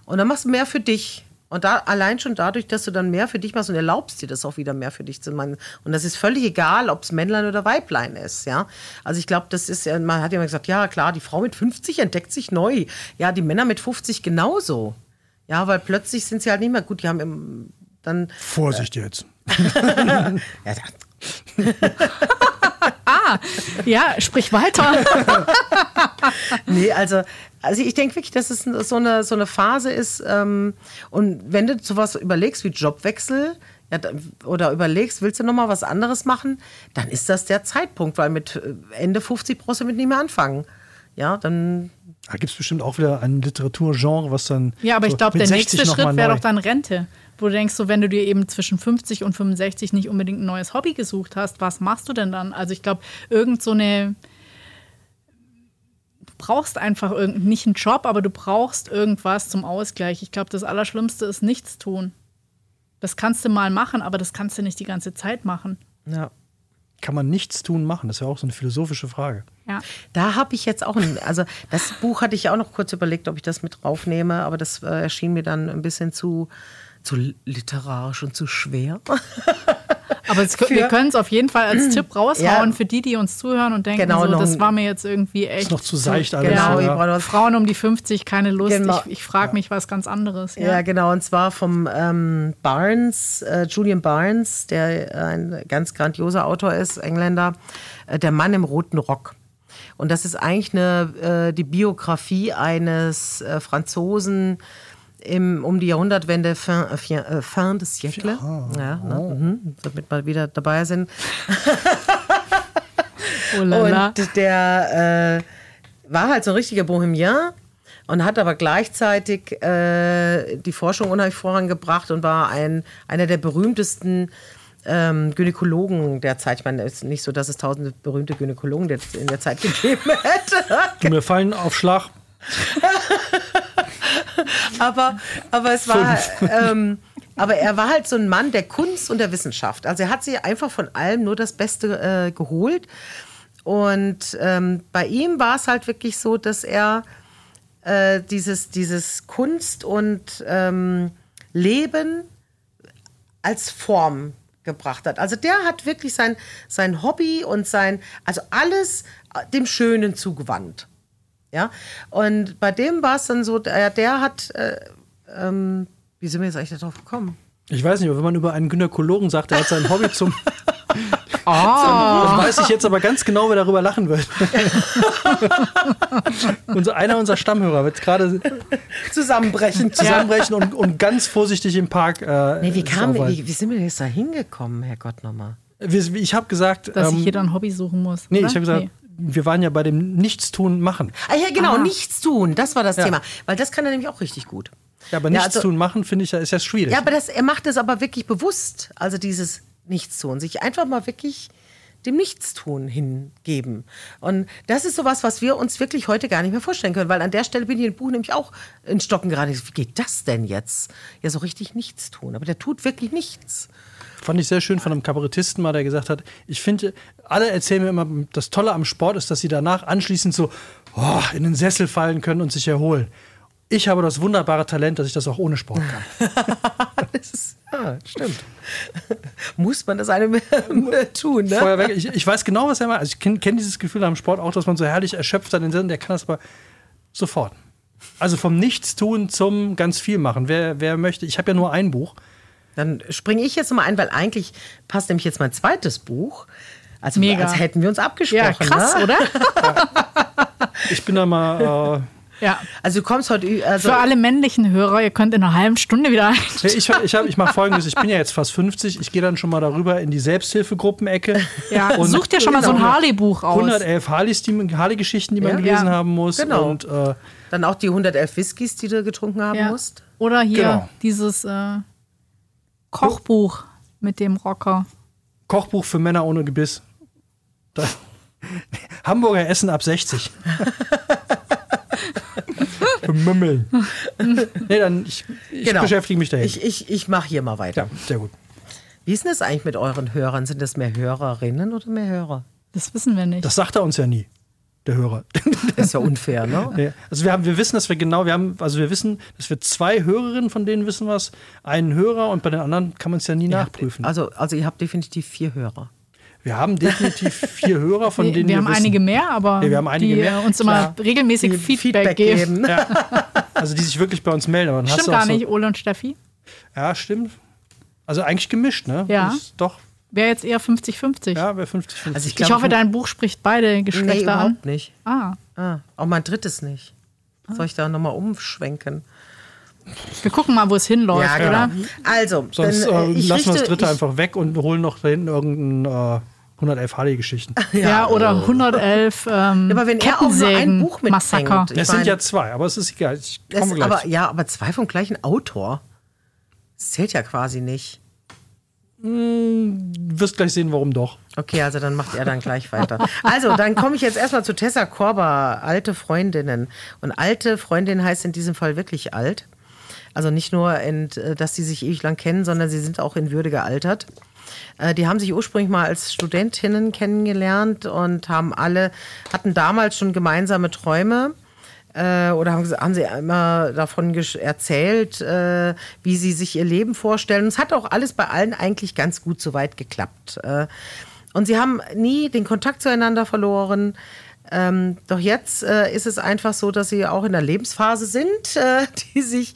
Und dann machst du mehr für dich. Und da allein schon dadurch, dass du dann mehr für dich machst und erlaubst dir das auch wieder mehr für dich zu machen. Und das ist völlig egal, ob es Männlein oder Weiblein ist, ja. Also ich glaube, das ist ja, man hat ja immer gesagt, ja klar, die Frau mit 50 entdeckt sich neu. Ja, die Männer mit 50 genauso. Ja, weil plötzlich sind sie halt nicht mehr gut. Die haben im, dann. Vorsicht jetzt. *laughs* Ja, *laughs* *laughs* Ja, sprich weiter. *laughs* nee, also, also ich denke wirklich, dass es so eine, so eine Phase ist. Ähm, und wenn du sowas überlegst wie Jobwechsel ja, oder überlegst, willst du nochmal was anderes machen, dann ist das der Zeitpunkt, weil mit äh, Ende 50 brauchst du mit nicht mehr anfangen. Ja, dann Da gibt es bestimmt auch wieder ein Literaturgenre, was dann. Ja, aber so ich glaube, der 60 nächste Schritt wäre doch dann Rente. Wo du denkst, so, wenn du dir eben zwischen 50 und 65 nicht unbedingt ein neues Hobby gesucht hast, was machst du denn dann? Also ich glaube, irgend so eine. Du brauchst einfach irgend, nicht einen Job, aber du brauchst irgendwas zum Ausgleich. Ich glaube, das Allerschlimmste ist nichts tun. Das kannst du mal machen, aber das kannst du nicht die ganze Zeit machen. ja. Kann man nichts tun machen? Das ist ja auch so eine philosophische Frage. Ja. Da habe ich jetzt auch, ein, also das Buch hatte ich auch noch kurz überlegt, ob ich das mit draufnehme, aber das äh, erschien mir dann ein bisschen zu, zu literarisch und zu schwer. *laughs* Aber es, wir können es auf jeden Fall als *clears throat* Tipp raushauen Ja. für die, die uns zuhören und denken, Genau, so, das war mir jetzt irgendwie echt. Ist noch zu seicht alles. Genau, ja. Frauen um die 50, keine Lust. Genau. Ich, ich frage mich was ganz anderes. Ja, genau. Und zwar vom ähm, Barnes, äh, Julian Barnes, der äh, ein ganz grandioser Autor ist, Engländer, äh, Der Mann im roten Rock. Und das ist eigentlich eine, äh, die Biografie eines äh, Franzosen im, um die Jahrhundertwende fin, äh, fin, äh, des Siècle. Ja, ne, mhm, damit wir wieder dabei sind. *laughs* Oh lala. Und der äh, war halt so ein richtiger Bohemian und hat aber gleichzeitig äh, die Forschung unheimlich vorangebracht und war ein, einer der berühmtesten ähm, Gynäkologen der Zeit. Ich meine, es ist nicht so, dass es tausende berühmte Gynäkologen der, in der Zeit gegeben hätte. Mir fallen auf Schlag. *laughs* aber, aber es war, ähm, aber er war halt so ein Mann der Kunst und der Wissenschaft. Also er hat sich einfach von allem nur das Beste äh, geholt. Und ähm, bei ihm war es halt wirklich so, dass er äh, dieses, dieses Kunst und ähm, Leben als Form gebracht hat. Also der hat wirklich sein, sein Hobby und sein, also alles äh, dem Schönen zugewandt. Ja, und bei dem war es dann so, der, der hat, äh, ähm, wie sind wir jetzt eigentlich darauf gekommen? Ich weiß nicht, aber wenn man über einen Gynäkologen sagt, der hat sein Hobby zum. *laughs* Oh, Dann weiß ich jetzt aber ganz genau, wer darüber lachen wird. *laughs* Unser, einer unserer Stammhörer wird gerade Zusammenbrechen. *laughs* zusammenbrechen und, und ganz vorsichtig im Park. Äh, Nee, wie, kam, wie, wie sind wir jetzt da hingekommen, Herrgott nochmal? Wir- Ich habe gesagt, dass ähm, sich jeder ein Hobby suchen muss. nee, oder? ich habe gesagt, wir waren ja bei dem Nichtstun machen. Ah ja, genau, Ah. nichts tun, das war das Ja. Thema. Weil das kann er nämlich auch richtig gut. Ja, aber Ja, Nichtstun also- machen finde ich ja ist ja schwierig. Ja, aber das, er macht es aber wirklich bewusst. Also dieses Nichtstun, sich einfach mal wirklich dem Nichtstun hingeben. Und das ist sowas, was wir uns wirklich heute gar nicht mehr vorstellen können, weil an der Stelle bin ich im Buch nämlich auch in Stocken gerade. Wie geht das denn jetzt? Ja, so richtig nichts tun. Aber der tut wirklich nichts. Fand ich sehr schön von einem Kabarettisten mal, der gesagt hat, ich finde, alle erzählen mir immer, das Tolle am Sport ist, dass sie danach anschließend so oh, in den Sessel fallen können und sich erholen. Ich habe das wunderbare Talent, dass ich das auch ohne Sport kann. *laughs* Das ist, ja, stimmt. Muss man das einem *laughs* tun, ne? Feuerwerk, ich, ich weiß genau, was er meint. Also ich kenne kenn dieses Gefühl am Sport auch, dass man so herrlich erschöpft dann den Sinn, der kann das aber sofort. Also vom Nichtstun zum ganz viel machen. Wer, wer möchte, ich habe ja nur ein Buch. Dann springe ich jetzt mal ein, weil eigentlich passt nämlich jetzt mein zweites Buch. Also Mega. als hätten wir uns abgesprochen. Ja, krass, ne? oder? *laughs* Ich bin da mal. Äh, Ja. Also du kommst heute, also Für alle männlichen Hörer, ihr könnt in einer halben Stunde wieder ein. Nee, Ich, ich, ich mache folgendes: Ich bin ja jetzt fast 50. Ich gehe dann schon mal darüber in die Selbsthilfegruppenecke. Ja, Und such dir schon mal so ein Genau. Harley-Buch aus. 111 Harleys, die- Harley-Geschichten, die man Ja. gelesen Ja. haben muss. Genau. Und äh, dann auch die 111 Whiskys, die du getrunken haben Ja. musst. Oder hier Genau. dieses äh, Kochbuch mit dem Rocker. Kochbuch für Männer ohne Gebiss. Da, *laughs* Hamburger Essen ab 60. Bemümmeln. nee, dann ich, ich Genau. beschäftige mich dahin. Ich, ich, ich mache hier mal weiter. ja, sehr gut. Wie ist denn das eigentlich mit euren Hörern? Sind das mehr Hörerinnen oder mehr Hörer? Das wissen wir nicht. Das sagt er uns ja nie. Der Hörer. Das *laughs* ist ja unfair, ne? Ja, Also wir haben, wir wissen, dass wir genau, wir haben, also wir wissen, dass wir zwei Hörerinnen, von denen wissen was, einen Hörer und bei den anderen kann man es ja nie nachprüfen. Also, also ihr habt definitiv vier Hörer. Wir haben definitiv vier Hörer, von *laughs* denen wir wir haben wissen, einige mehr, aber Ja, wir haben einige die mehr, uns immer klar. regelmäßig Die Feedback, geben. ja, *laughs* also die sich wirklich bei uns melden. Aber Stimmt gar so, nicht, Ole und Steffi. Ja, stimmt. Also eigentlich gemischt, ne? Ja. Doch, Wäre jetzt eher 50-50. ja, bei 50, 50. Also ich ich hoffe, dein Buch spricht beide nee, Geschlechter an. überhaupt nicht. Ah, Ah, auch mein drittes nicht. Soll ich da nochmal umschwenken? wir gucken mal, wo es hinläuft, ja, genau. oder? Also, Sonst dann, äh, ich lassen wir das dritte ich, einfach weg und holen noch da hinten irgendeinen äh, 111 Harley-Geschichten. *laughs* Ja, oder 111 ähm, Aber wenn er auch nur ein Buch mitbringt. Massaker. Das sind ja zwei, aber es ist egal. Ich komme gleich. aber, ja, aber zwei vom gleichen Autor. Das zählt ja quasi nicht. Du wirst gleich sehen, warum doch. Okay, also dann macht er dann gleich weiter. Also, dann komme ich jetzt erstmal zu Tessa Korber, alte Freundinnen. Und alte Freundin heißt in diesem Fall wirklich alt. Also nicht nur, in, dass sie sich ewig lang kennen, sondern sie sind auch in Würde gealtert. Äh, Die haben sich ursprünglich mal als Studentinnen kennengelernt und haben alle, hatten damals schon gemeinsame Träume äh, oder haben, haben sie immer davon erzählt, äh, wie sie sich ihr Leben vorstellen. Und es hat auch alles bei allen eigentlich ganz gut soweit geklappt. Äh, und sie haben nie den Kontakt zueinander verloren. Ähm, doch jetzt äh, ist es einfach so, dass sie auch in der Lebensphase sind, äh, *laughs* die sich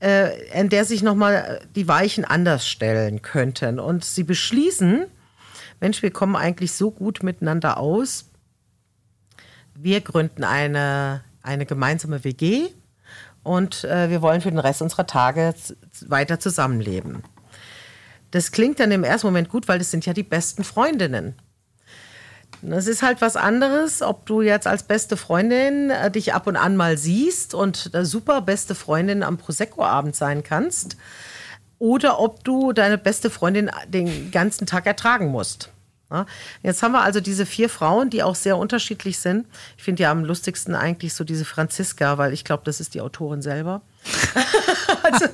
äh, in der sich nochmal die Weichen anders stellen könnten. Und sie beschließen, Mensch, wir kommen eigentlich so gut miteinander aus. Wir gründen eine, eine gemeinsame WG und äh, wir wollen für den Rest unserer Tage weiter zusammenleben. Das klingt dann im ersten Moment gut, weil das sind ja die besten Freundinnen. Es ist halt was anderes, ob du jetzt als beste Freundin äh, dich ab und an mal siehst und äh, super beste Freundin am Prosecco-Abend sein kannst oder ob du deine beste Freundin den ganzen Tag ertragen musst. Ja, jetzt haben wir also diese vier Frauen, die auch sehr unterschiedlich sind. Ich finde ja am lustigsten eigentlich so diese Franziska, weil ich glaube, das ist die Autorin selber. *laughs* also,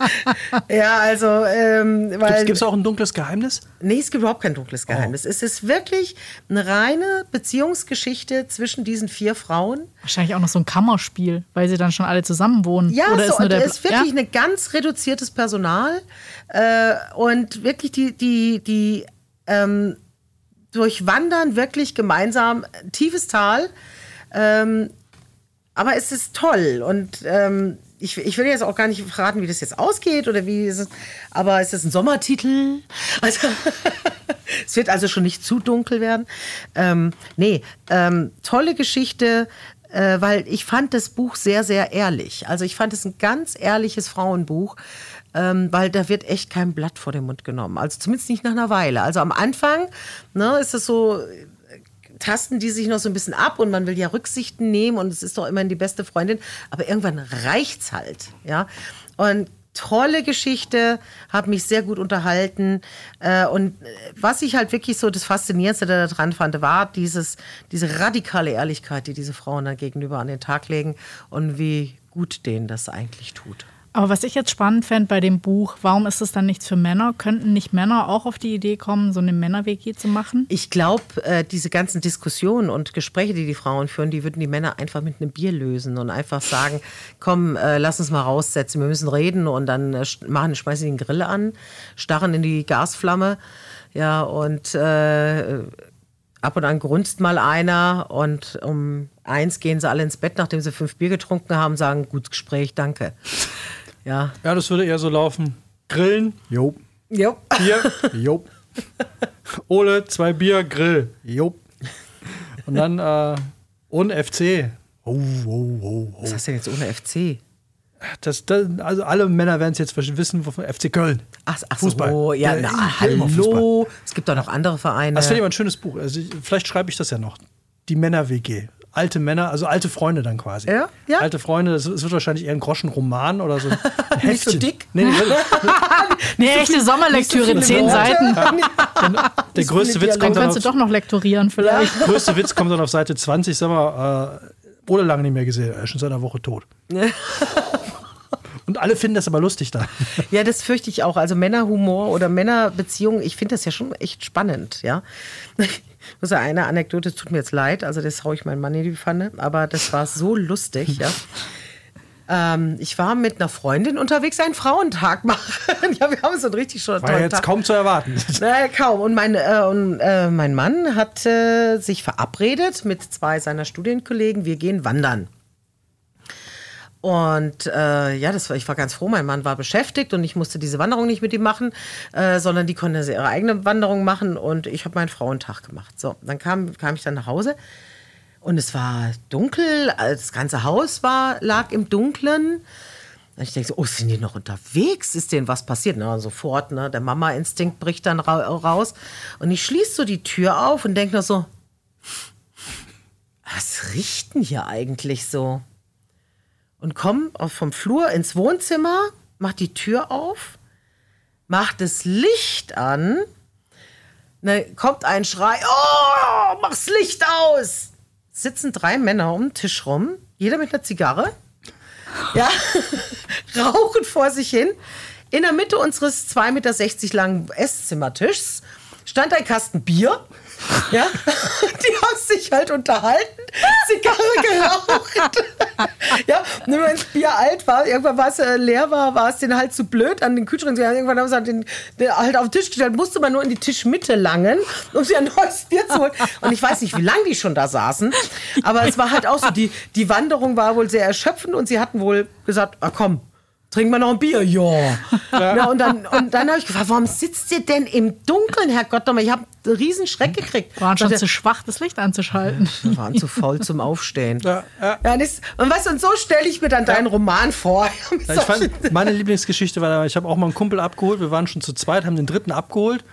ja, also, ähm. Gibt es auch ein dunkles Geheimnis? Nee, es gibt überhaupt kein dunkles Geheimnis. Es ist wirklich eine reine Beziehungsgeschichte zwischen diesen vier Frauen. Wahrscheinlich auch noch so ein Kammerspiel, weil sie dann schon alle zusammen wohnen. Ja, Oder so, ist nur der es ist wirklich ja? ein ganz reduziertes Personal äh, und wirklich die, die, die ähm, durchwandern wirklich gemeinsam ein tiefes Tal. Ähm, aber es ist toll und ähm, ich, ich will jetzt auch gar nicht verraten, wie das jetzt ausgeht oder wie es ist, aber es ist ein Sommertitel. Also, *laughs* es wird also schon nicht zu dunkel werden. Ähm, nee, ähm, tolle Geschichte, äh, weil ich fand das Buch sehr, sehr ehrlich. Also ich fand es ein ganz ehrliches Frauenbuch, ähm, weil da wird echt kein Blatt vor den Mund genommen. Also zumindest nicht nach einer Weile. Also am Anfang ne, ist es so, tasten die sich noch so ein bisschen ab und man will ja Rücksichten nehmen und es ist doch immerhin die beste Freundin, aber irgendwann reicht's halt, ja. Und tolle Geschichte, habe mich sehr gut unterhalten äh, und äh, was ich halt wirklich so das Faszinierendste daran fand, war dieses, diese radikale Ehrlichkeit, die diese Frauen dann gegenüber an den Tag legen und wie gut denen das eigentlich tut. Aber was ich jetzt spannend fände bei dem Buch, warum ist es dann nichts für Männer? Könnten nicht Männer auch auf die Idee kommen, so eine Männer-WG zu machen? Ich glaube, äh, diese ganzen Diskussionen und Gespräche, die die Frauen führen, die würden die Männer einfach mit einem Bier lösen und einfach sagen, komm, äh, lass uns mal raussetzen, wir müssen reden und dann äh, machen, schmeißen den Grill an, starren in die Gasflamme, ja, und äh, ab und an grunzt mal einer und um eins gehen sie alle ins Bett, nachdem sie fünf Bier getrunken haben, sagen, gutes Gespräch, danke. Ja. Ja, das würde eher so laufen. Grillen, jo. Jo. Bier, *laughs* jo. Ole, zwei Bier, Grill, jo. Und dann äh, ohne FC. Oh, oh, oh, oh. Was hast du denn jetzt ohne FC? Das, das, also alle Männer werden es jetzt wissen, wovon FC Köln. Ach, ach Fußball. so, ja, Ja, na, immer hallo. Es gibt doch noch andere Vereine. Das finde ich aber ein schönes Buch. Also ich, vielleicht schreibe ich das ja noch. Die Männer-WG. Alte Männer, also alte Freunde dann quasi. Ja? Ja. Alte Freunde, das, es wird wahrscheinlich eher ein Groschenroman oder so. Ein *laughs* Nicht so dick? Nee, nee. *laughs* Nee, echte Sommerlektüre, zehn. Seiten. *laughs* der größte Witz kommt dann kannst du auf, doch noch lektorieren vielleicht. größte Witz kommt dann auf Seite 20. Sag mal, äh, Ole lange nicht mehr gesehen. Er ist schon seit einer Woche tot. Und alle finden das aber lustig da. *laughs* Ja, das fürchte ich auch. Also Männerhumor oder Männerbeziehungen, ich finde das ja schon echt spannend, ja. Ich muss ja eine Anekdote, es tut mir jetzt leid, also das haue ich meinen Mann in die Pfanne, aber das war so lustig, ja. *laughs* Ähm, ich war mit einer Freundin unterwegs, einen Frauentag *laughs* machen. ja, wir haben so einen richtig schönen War jetzt Tag. kaum zu erwarten. Naja, kaum. Und mein, äh, und, äh, mein Mann hat äh, sich verabredet mit zwei seiner Studienkollegen. Wir gehen wandern. Und äh, ja, das war, ich war ganz froh. Mein Mann war beschäftigt und ich musste diese Wanderung nicht mit ihm machen, äh, sondern die konnten also ihre eigene Wanderung machen und ich habe meinen Frauentag gemacht. So, dann kam, kam ich dann nach Hause und es war dunkel, das ganze Haus war, lag im Dunkeln. Und ich denke so, oh, sind die noch unterwegs? Ist denen was passiert? Na, sofort, ne? Der Mama-Instinkt bricht dann ra raus. Und ich schließe so die Tür auf und denke nur so, was riecht denn hier eigentlich so? Und komm vom Flur ins Wohnzimmer, mach die Tür auf, mach das Licht an, ne, kommt ein Schrei, oh, mach's Licht aus! Sitzen drei Männer um den Tisch rum, jeder mit einer Zigarre, ja, *laughs* rauchen vor sich hin. In der Mitte unseres 2,60 Meter langen Esszimmertischs stand ein Kasten Bier. Ja, *laughs* die haben sich halt unterhalten, Zigarre geraucht. *laughs* ja, wenn das Bier alt war, irgendwann war es äh, leer war, war es denen halt zu blöd an den Kühlschrank. Irgendwann haben sie halt, den, den halt auf den Tisch gestellt, musste man nur in die Tischmitte langen, um sich ein neues Bier zu holen. Und ich weiß nicht, wie lange die schon da saßen, aber es war halt auch so, die, die Wanderung war wohl sehr erschöpfend und sie hatten wohl gesagt, ah komm, Trinken wir noch ein Bier? Ja. ja. und dann, und dann habe ich gefragt, warum sitzt ihr denn im Dunkeln, Herr Gott? Ich habe einen riesen Schreck gekriegt. Waren schon zu schwach, das Licht anzuschalten. Wir waren zu faul zum Aufstehen. Ja, ja. Ja, das, und weißt und so stelle ich mir dann deinen Roman vor. *laughs* Ja, ich fand, meine Lieblingsgeschichte war, ich habe auch mal einen Kumpel abgeholt. Wir waren schon zu zweit, haben den dritten abgeholt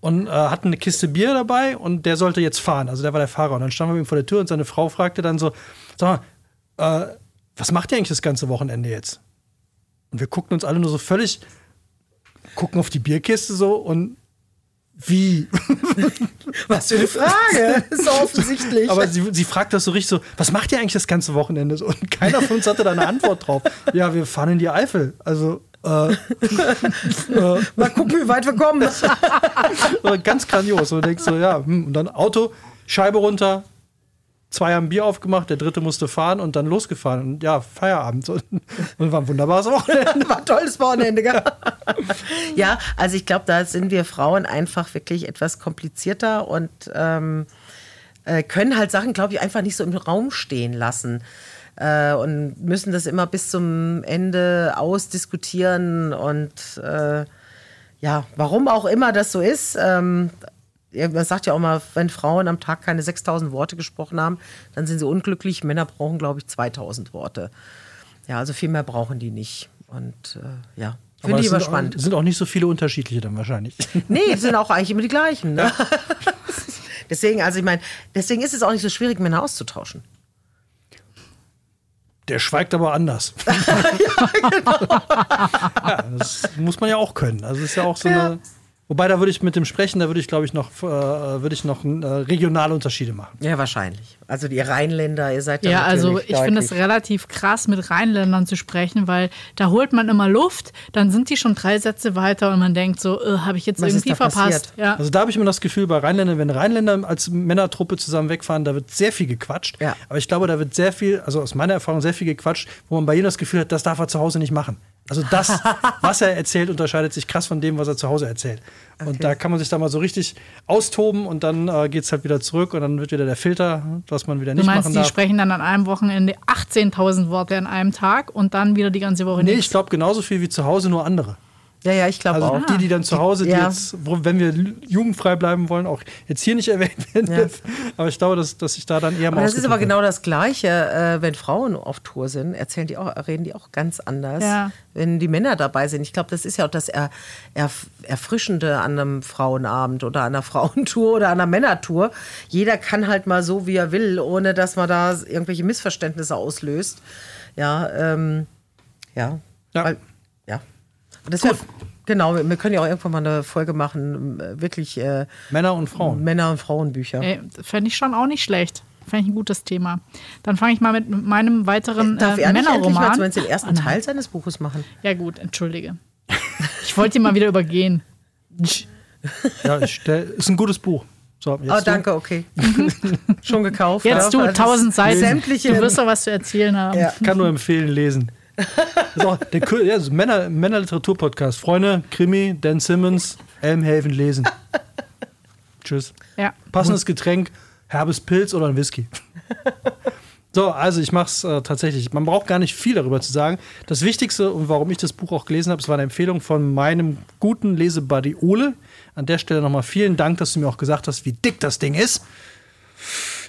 und äh, hatten eine Kiste Bier dabei und der sollte jetzt fahren. Also der war der Fahrer. Und dann standen wir ihm vor der Tür und seine Frau fragte dann so: Sag mal, äh, was macht ihr eigentlich das ganze Wochenende jetzt? Und wir guckten uns alle nur so völlig, gucken auf die Bierkiste so und wie? *laughs* Was für eine Frage. ist *laughs* so offensichtlich. Aber sie, sie fragt das so richtig so, was macht ihr eigentlich das ganze Wochenende? so? Und keiner von uns hatte da eine Antwort drauf. Ja, wir fahren in die Eifel. Also, äh, *laughs* äh, Mal gucken, wie weit wir kommen. ganz grandios. Und denkst so, ja, hm, und dann Auto, Scheibe runter, zwei haben Bier aufgemacht, der dritte musste fahren und dann losgefahren. Und ja, Feierabend. Und, und war ein wunderbares Wochenende. *laughs* War ein tolles Wochenende, gell? ja, also ich glaube, da sind wir Frauen einfach wirklich etwas komplizierter und ähm, äh, können halt Sachen, glaube ich, einfach nicht so im Raum stehen lassen. Äh, und müssen das immer bis zum Ende ausdiskutieren und äh, ja, warum auch immer das so ist. Ähm, man sagt ja auch mal, wenn Frauen am Tag keine 6000 Worte gesprochen haben, dann sind sie unglücklich. Männer brauchen, glaube ich, 2000 Worte. Ja, also viel mehr brauchen die nicht. Und äh, ja, finde ich es immer sind, spannend. Auch, sind auch nicht so viele unterschiedliche dann wahrscheinlich. *laughs* Nee, sind auch eigentlich immer die gleichen. Ne? *laughs* deswegen, also ich meine, deswegen ist es auch nicht so schwierig, Männer auszutauschen. Der schweigt aber anders. *laughs* ja, das muss man ja auch können. Also es ist ja auch so Ja. eine. Wobei da würde ich mit dem Sprechen, da würde ich, glaube ich, noch, äh, würde ich noch äh, regionale Unterschiede machen. Ja, wahrscheinlich. Also die Rheinländer, ihr seid da Ja, also ich finde es relativ krass, mit Rheinländern zu sprechen, weil da holt man immer Luft, dann sind die schon drei Sätze weiter und man denkt so, äh, habe ich jetzt Was irgendwie verpasst. Ja. Also da habe ich immer das Gefühl, bei Rheinländern, wenn Rheinländer als Männertruppe zusammen wegfahren, da wird sehr viel gequatscht. Ja. Aber ich glaube, da wird sehr viel, also aus meiner Erfahrung sehr viel gequatscht, wo man bei jedem das Gefühl hat, das darf er zu Hause nicht machen. Also das, was er erzählt, unterscheidet sich krass von dem, was er zu Hause erzählt. Und da kann man sich da mal so richtig austoben und dann äh, geht es halt wieder zurück und dann wird wieder der Filter, was man wieder Du nicht meinst, machen die darf. sprechen dann an einem Wochenende 18.000 Worte an einem Tag und dann wieder die ganze Woche Nee, nichts. ich glaube genauso viel wie zu Hause, nur andere. Ja, ja, ich glaube Also auch. die, die dann zu Hause, die Ja. jetzt, wo, wenn wir jugendfrei bleiben wollen, auch jetzt hier nicht erwähnt werden Ja. Aber ich glaube, dass, dass ich da dann eher mal das ist aber genau das Gleiche, äh, wenn Frauen auf Tour sind, erzählen die auch, reden die auch ganz anders, Ja. wenn die Männer dabei sind. Ich glaube, das ist ja auch das er, Erf- Erfrischende an einem Frauenabend oder an einer *laughs* Frauentour oder an einer Männertour. Jeder kann halt mal so, wie er will, ohne dass man da irgendwelche Missverständnisse auslöst. Ja, ähm, ja. Ja. Weil, ja. Das wär, genau, wir können ja auch irgendwann mal eine Folge machen, äh, wirklich äh, Männer und Frauen. Männer- und Frauenbücher. Fände ich schon auch nicht schlecht. fände ich ein gutes Thema. Dann fange ich mal mit meinem weiteren Darf äh, er mal Männerroman. zumindest den ersten Oh. Teil seines Buches machen? Ja gut, entschuldige. Ich wollte ihn mal wieder übergehen. *laughs* Ja, stell, ist ein gutes Buch. So, jetzt Oh, du. danke, okay. *laughs* Schon gekauft. Jetzt ja. du, Das tausend Seiten. Sämtliche. Du wirst doch was zu erzählen haben. Ja. Kann nur empfehlen, lesen. Das ist auch der ja, Männer, Männerliteratur-Podcast. Freunde, Krimi, Dan Simmons, Elmhaven lesen. Tschüss. Ja. Passendes Getränk, herbes Pilz oder ein Whisky. So, also ich mache es äh, tatsächlich. Man braucht gar nicht viel darüber zu sagen. Das Wichtigste und warum ich das Buch auch gelesen habe, es war eine Empfehlung von meinem guten Lesebuddy Ole. An der Stelle nochmal vielen Dank, dass du mir auch gesagt hast, wie dick das Ding ist.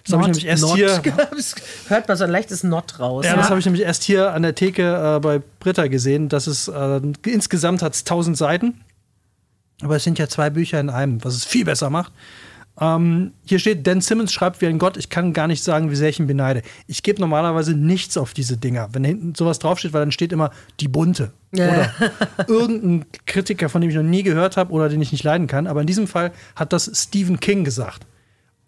Das habe ich nämlich erst Not. hier *laughs* Hört man so ein leichtes Not raus. ja, das habe ich nämlich erst hier an der Theke äh, bei Britta gesehen. Das ist äh, insgesamt hat es 1000 Seiten. Aber es sind ja zwei Bücher in einem, was es viel besser macht. Ähm, hier steht, Dan Simmons schreibt wie ein Gott. Ich kann gar nicht sagen, wie sehr ich ihn beneide. Ich gebe normalerweise nichts auf diese Dinger. Wenn da hinten sowas draufsteht, weil dann steht immer die bunte. Oder *laughs* irgendein Kritiker, von dem ich noch nie gehört habe oder den ich nicht leiden kann. Aber in diesem Fall hat das Stephen King gesagt.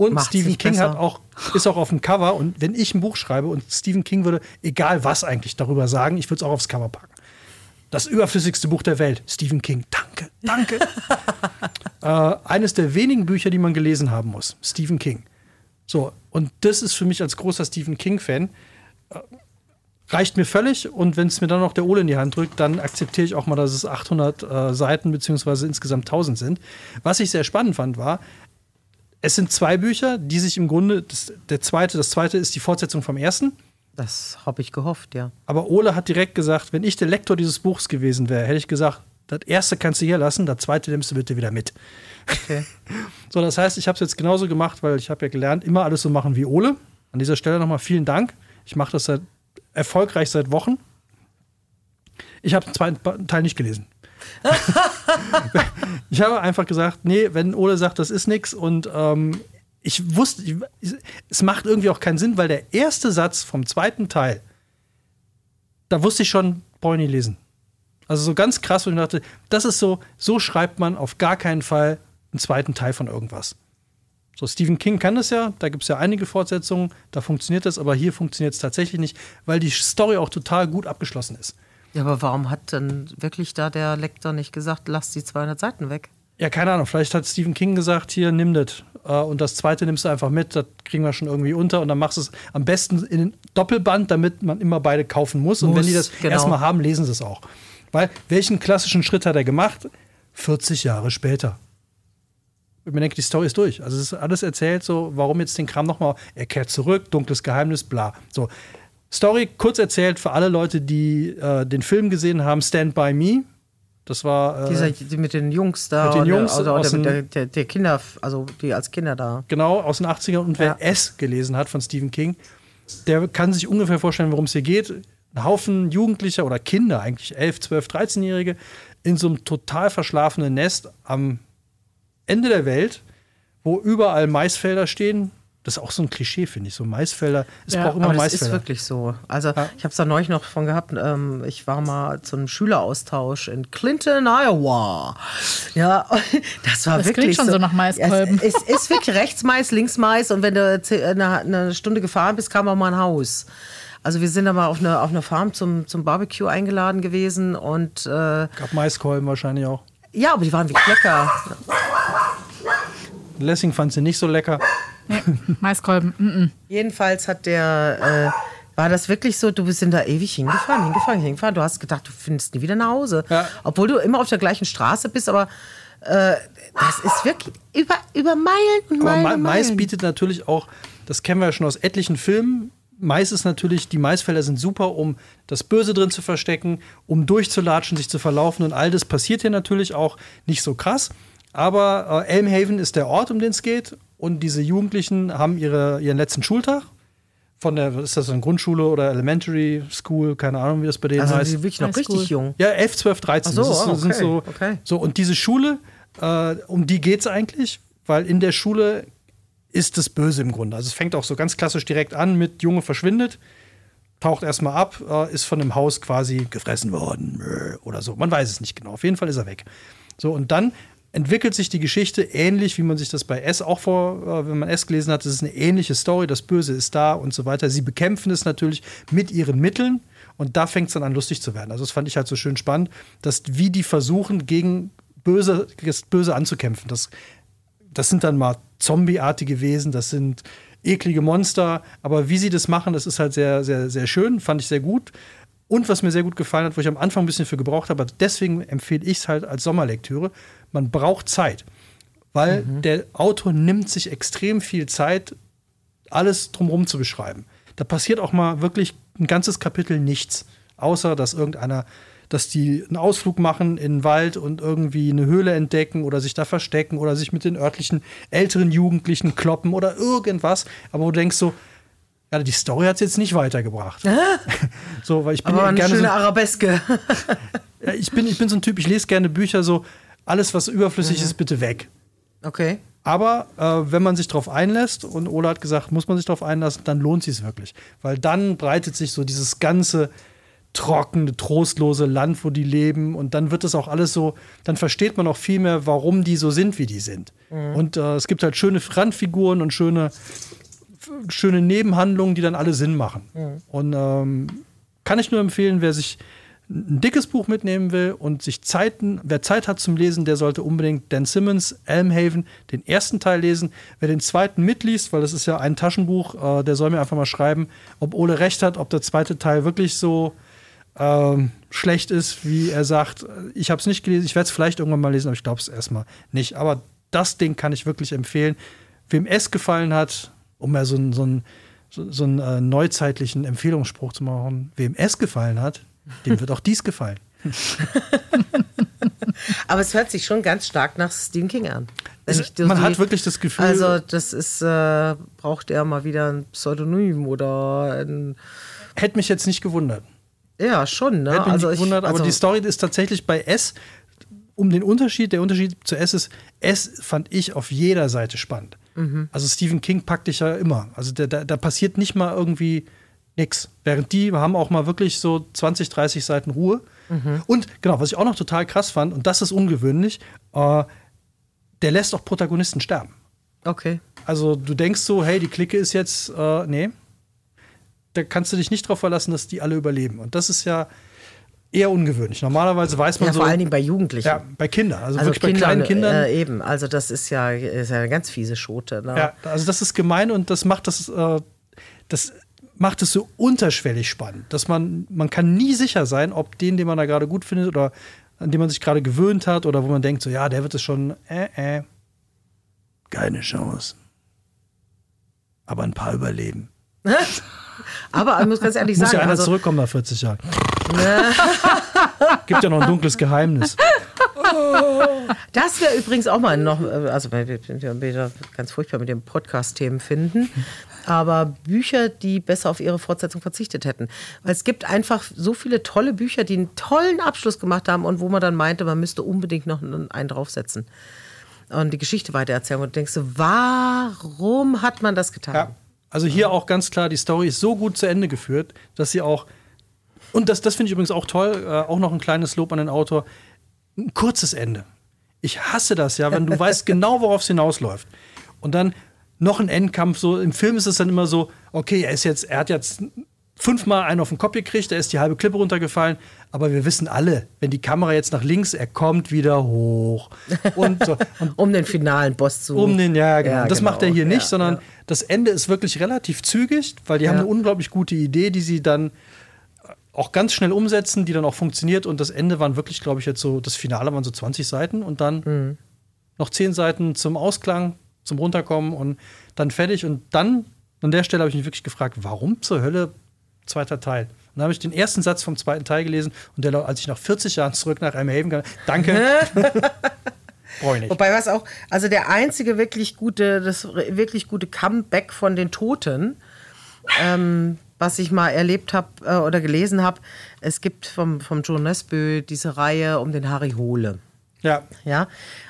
Und Macht's Stephen King besser. hat auch, ist auch auf dem Cover. Und wenn ich ein Buch schreibe und Stephen King würde, egal was eigentlich darüber sagen, ich würde es auch aufs Cover packen. Das überflüssigste Buch der Welt. Stephen King. Danke, danke. *laughs* äh, eines der wenigen Bücher, die man gelesen haben muss. Stephen King. So, und das ist für mich als großer Stephen King-Fan, äh, reicht mir völlig. Und wenn es mir dann noch der Ole in die Hand drückt, dann akzeptiere ich auch mal, dass es 800 äh, Seiten beziehungsweise insgesamt 1000 sind. Was ich sehr spannend fand, war, es sind zwei Bücher, die sich im Grunde, das, der zweite, das zweite ist die Fortsetzung vom ersten. Das habe ich gehofft, ja. Aber Ole hat direkt gesagt, wenn ich der Lektor dieses Buchs gewesen wäre, hätte ich gesagt, das erste kannst du hier lassen, das zweite nimmst du bitte wieder mit. Okay. *laughs* So, das heißt, ich habe es jetzt genauso gemacht, weil ich habe ja gelernt, immer alles so machen wie Ole. An dieser Stelle nochmal vielen Dank. Ich mache das seit, erfolgreich seit Wochen. Ich habe den zweiten Teil nicht gelesen. *laughs* ich habe einfach gesagt, nee, wenn Ole sagt, das ist nichts und ähm, ich wusste, ich, es macht irgendwie auch keinen Sinn, weil der erste Satz vom zweiten Teil, da wusste ich schon, brauche ich nicht lesen. Also so ganz krass, wo ich dachte, das ist so, so schreibt man auf gar keinen Fall einen zweiten Teil von irgendwas. So, Stephen King kann das ja, da gibt es ja einige Fortsetzungen, da funktioniert das, aber hier funktioniert es tatsächlich nicht, weil die Story auch total gut abgeschlossen ist. Ja, aber warum hat denn wirklich da der Lektor nicht gesagt, lass die 200 Seiten weg? Ja, keine Ahnung, vielleicht hat Stephen King gesagt, hier, nimm das. Äh, und das zweite nimmst du einfach mit, das kriegen wir schon irgendwie unter und dann machst du es am besten in den Doppelband, damit man immer beide kaufen muss. und Muss, wenn die das genau. erstmal haben, lesen sie es auch. Weil, welchen klassischen Schritt hat er gemacht? 40 Jahre später. Ich mir denke, die Story ist durch. Also es ist alles erzählt, so, warum jetzt den Kram nochmal, er kehrt zurück, dunkles Geheimnis, bla. So. Story kurz erzählt für alle Leute, die äh, den Film gesehen haben, Stand By Me. Das war äh, Dieser, die mit den Jungs da. Mit den Jungs oder, dem- der, der, der Kinder, also die als Kinder da. genau aus den 80ern. Und wer Ja. S gelesen hat von Stephen King, der kann sich ungefähr vorstellen, worum es hier geht. Ein Haufen Jugendlicher oder Kinder, eigentlich 11, 12, 13-Jährige, in so einem total verschlafenen Nest am Ende der Welt, wo überall Maisfelder stehen. Das ist auch so ein Klischee, finde ich. So Maisfelder. Es Ja, braucht immer Aber das ist Maisfelder. wirklich so. Also ich habe es da neulich noch von gehabt. Ähm, ich war mal zu einem Schüleraustausch in Clinton, Iowa. Ja, *laughs* das war Das wirklich klingt schon so nach Maiskolben. Ja, es, es ist wirklich rechts Mais, links Mais und wenn du eine, eine Stunde gefahren bist, kam auch mal ein Haus. Also wir sind aber auf eine, auf eine Farm zum, zum Barbecue eingeladen gewesen und äh, Gab Maiskolben wahrscheinlich auch. ja, aber die waren wirklich lecker. Lessing fand sie nicht so lecker. Maiskolben. Mm -mm. Jedenfalls hat der, äh, war das wirklich so, du bist in da ewig hingefahren, hingefahren, hingefahren. Du hast gedacht, du findest nie wieder nach Hause. Ja. Obwohl du immer auf der gleichen Straße bist, aber äh, das ist wirklich über, über Meilen und Aber Meilen. Ma und Mais Meilen. bietet natürlich auch, das kennen wir ja schon aus etlichen Filmen. Mais ist natürlich, die Maisfelder sind super, um das Böse drin zu verstecken, um durchzulatschen, sich zu verlaufen und all das passiert hier natürlich auch nicht so krass. Aber äh, Elmhaven ist der Ort, um den es geht und diese Jugendlichen haben ihre, ihren letzten Schultag. Von der, ist das, eine Grundschule oder Elementary School, keine Ahnung, wie das bei denen Also die heißt. sind wirklich noch richtig School. jung. Ja, 11, 12, 13. Ach so, das ist, ah, sind okay, so, okay. so. Und diese Schule, äh, um die geht es eigentlich, weil in der Schule ist das Böse im Grunde. Also es fängt auch so ganz klassisch direkt an mit Junge verschwindet, taucht erstmal ab, äh, ist von einem Haus quasi gefressen worden oder so. Man weiß es nicht genau. Auf jeden Fall ist er weg. So, und dann entwickelt sich die Geschichte ähnlich, wie man sich das bei S auch vor, äh, wenn man S gelesen hat. Das ist eine ähnliche Story, das Böse ist da und so weiter. Sie bekämpfen es natürlich mit ihren Mitteln und da fängt es dann an, lustig zu werden. Also das fand ich halt so schön spannend, dass wie die versuchen, gegen Böse, Böse anzukämpfen. Das, das sind dann mal Zombie-artige Wesen, das sind eklige Monster, aber wie sie das machen, das ist halt sehr, sehr, sehr schön, fand ich sehr gut. Und was mir sehr gut gefallen hat, wo ich am Anfang ein bisschen für gebraucht habe, deswegen empfehle ich es halt als Sommerlektüre, man braucht Zeit. Weil mhm. der Autor nimmt sich extrem viel Zeit, alles drumherum zu beschreiben. Da passiert auch mal wirklich ein ganzes Kapitel nichts. Außer, dass irgendeiner, dass die einen Ausflug machen in den Wald und irgendwie eine Höhle entdecken oder sich da verstecken oder sich mit den örtlichen älteren Jugendlichen kloppen oder irgendwas. Aber wo du denkst so, ja, die Story hat es jetzt nicht weitergebracht. *laughs* so, weil ich bin Aber ja eine gerne schöne so, Arabeske. ja, ich bin, ich bin so ein Typ, ich lese gerne Bücher so, alles, was überflüssig Mhm. ist, bitte weg. Okay. Aber äh, wenn man sich darauf einlässt, und Ola hat gesagt, muss man sich darauf einlassen, dann lohnt sich es wirklich. Weil dann breitet sich so dieses ganze trockene, trostlose Land, wo die leben. Und dann wird es auch alles so, dann versteht man auch viel mehr, warum die so sind, wie die sind. Und äh, es gibt halt schöne Randfiguren und schöne, schöne Nebenhandlungen, die dann alle Sinn machen. Und ähm, kann ich nur empfehlen, wer sich ein dickes Buch mitnehmen will und sich Zeiten, wer Zeit hat zum Lesen, der sollte unbedingt Dan Simmons, Elmhaven, den ersten Teil lesen. Wer den zweiten mitliest, weil das ist ja ein Taschenbuch, äh, der soll mir einfach mal schreiben, ob Ole recht hat, ob der zweite Teil wirklich so ähm, schlecht ist, wie er sagt. Ich habe es nicht gelesen, ich werde es vielleicht irgendwann mal lesen, aber ich glaube es erstmal nicht. Aber das Ding kann ich wirklich empfehlen. Wem es gefallen hat, um mal so, einen- so, einen- so, so einen äh, neuzeitlichen Empfehlungsspruch zu machen, wem es gefallen hat, dem wird auch dies gefallen. *laughs* Aber es hört sich schon ganz stark nach Stephen King an. Ich man die- hat wirklich das Gefühl, Also, das ist, äh, braucht er mal wieder ein Pseudonym oder ein. hätte mich jetzt nicht gewundert. Ja, schon, ne? Hätte mich also nicht gewundert, aber also, die Story ist tatsächlich bei S um den Unterschied. Der Unterschied zu S ist, S fand ich auf jeder Seite spannend. Mhm. Also Stephen King packt dich ja immer. Also da, da, da passiert nicht mal irgendwie nix. Während die haben auch mal wirklich so 20, 30 Seiten Ruhe. Mhm. Und genau, was ich auch noch total krass fand, und das ist ungewöhnlich, äh, der lässt auch Protagonisten sterben. Okay. Also du denkst so, hey, die Clique ist jetzt, äh, nee, da kannst du dich nicht darauf verlassen, dass die alle überleben. Und das ist ja eher ungewöhnlich. Normalerweise weiß man Ja, so, vor allen Dingen bei Jugendlichen. ja, bei Kindern, also, also wirklich bei kleinen Kindern. Äh, eben, also das ist ja, ist ja eine ganz fiese Schote. Ne? ja, also das ist gemein und das macht das, äh, das macht es so unterschwellig spannend, dass man, man kann nie sicher sein, ob den, den man da gerade gut findet oder an den man sich gerade gewöhnt hat oder wo man denkt, so ja, der wird es schon, äh, äh, keine Chance. Aber ein paar überleben. *laughs* Aber ich muss ganz ehrlich Muss sagen, ja einer also, zurückkommen nach 40 Jahren. *laughs* Gibt ja noch ein dunkles Geheimnis. das wäre übrigens auch mal noch, äh, also wir sind ja wieder ganz furchtbar mit den Podcast-Themen finden, aber Bücher, die besser auf ihre Fortsetzung verzichtet hätten. Weil es gibt einfach so viele tolle Bücher, die einen tollen Abschluss gemacht haben und wo man dann meinte, man müsste unbedingt noch einen einen draufsetzen und die Geschichte weitererzählen. Und du denkst so, warum hat man das getan? Ja. Also hier auch ganz klar, die Story ist so gut zu Ende geführt, dass sie auch, und das, das finde ich übrigens auch toll, äh, auch noch ein kleines Lob an den Autor, ein kurzes Ende. Ich hasse das ja, wenn du weißt *laughs* genau, worauf es hinausläuft. Und dann noch ein Endkampf, so im Film ist es dann immer so, okay, er ist jetzt, er hat jetzt fünfmal einen auf den Kopf gekriegt, er ist die halbe Klippe runtergefallen, aber wir wissen alle, wenn die Kamera jetzt nach links, er kommt wieder hoch. Und, so, und *laughs* Um den finalen Boss zu. um den, ja, genau. Ja, das genau. macht er hier nicht, Ja, sondern ja. das Ende ist wirklich relativ zügig, weil die haben eine unglaublich gute Idee, die sie dann auch ganz schnell umsetzen, die dann auch funktioniert. Und das Ende waren wirklich, glaube ich, jetzt so, das Finale waren so 20 Seiten und dann Mhm. noch 10 Seiten zum Ausklang, zum Runterkommen und dann fertig. Und dann, an der Stelle habe ich mich wirklich gefragt, warum zur Hölle zweiter Teil? Und dann habe ich den ersten Satz vom zweiten Teil gelesen und der, als ich nach 40 Jahren zurück nach Haven kam, danke. *laughs* Brauche ich nicht. Wobei was auch, also der einzige wirklich gute, das wirklich gute Comeback von den Toten, ähm, was ich mal erlebt habe äh, oder gelesen habe, es gibt vom, vom John Nesbø diese Reihe um den Harry Hole. Ja, Ja.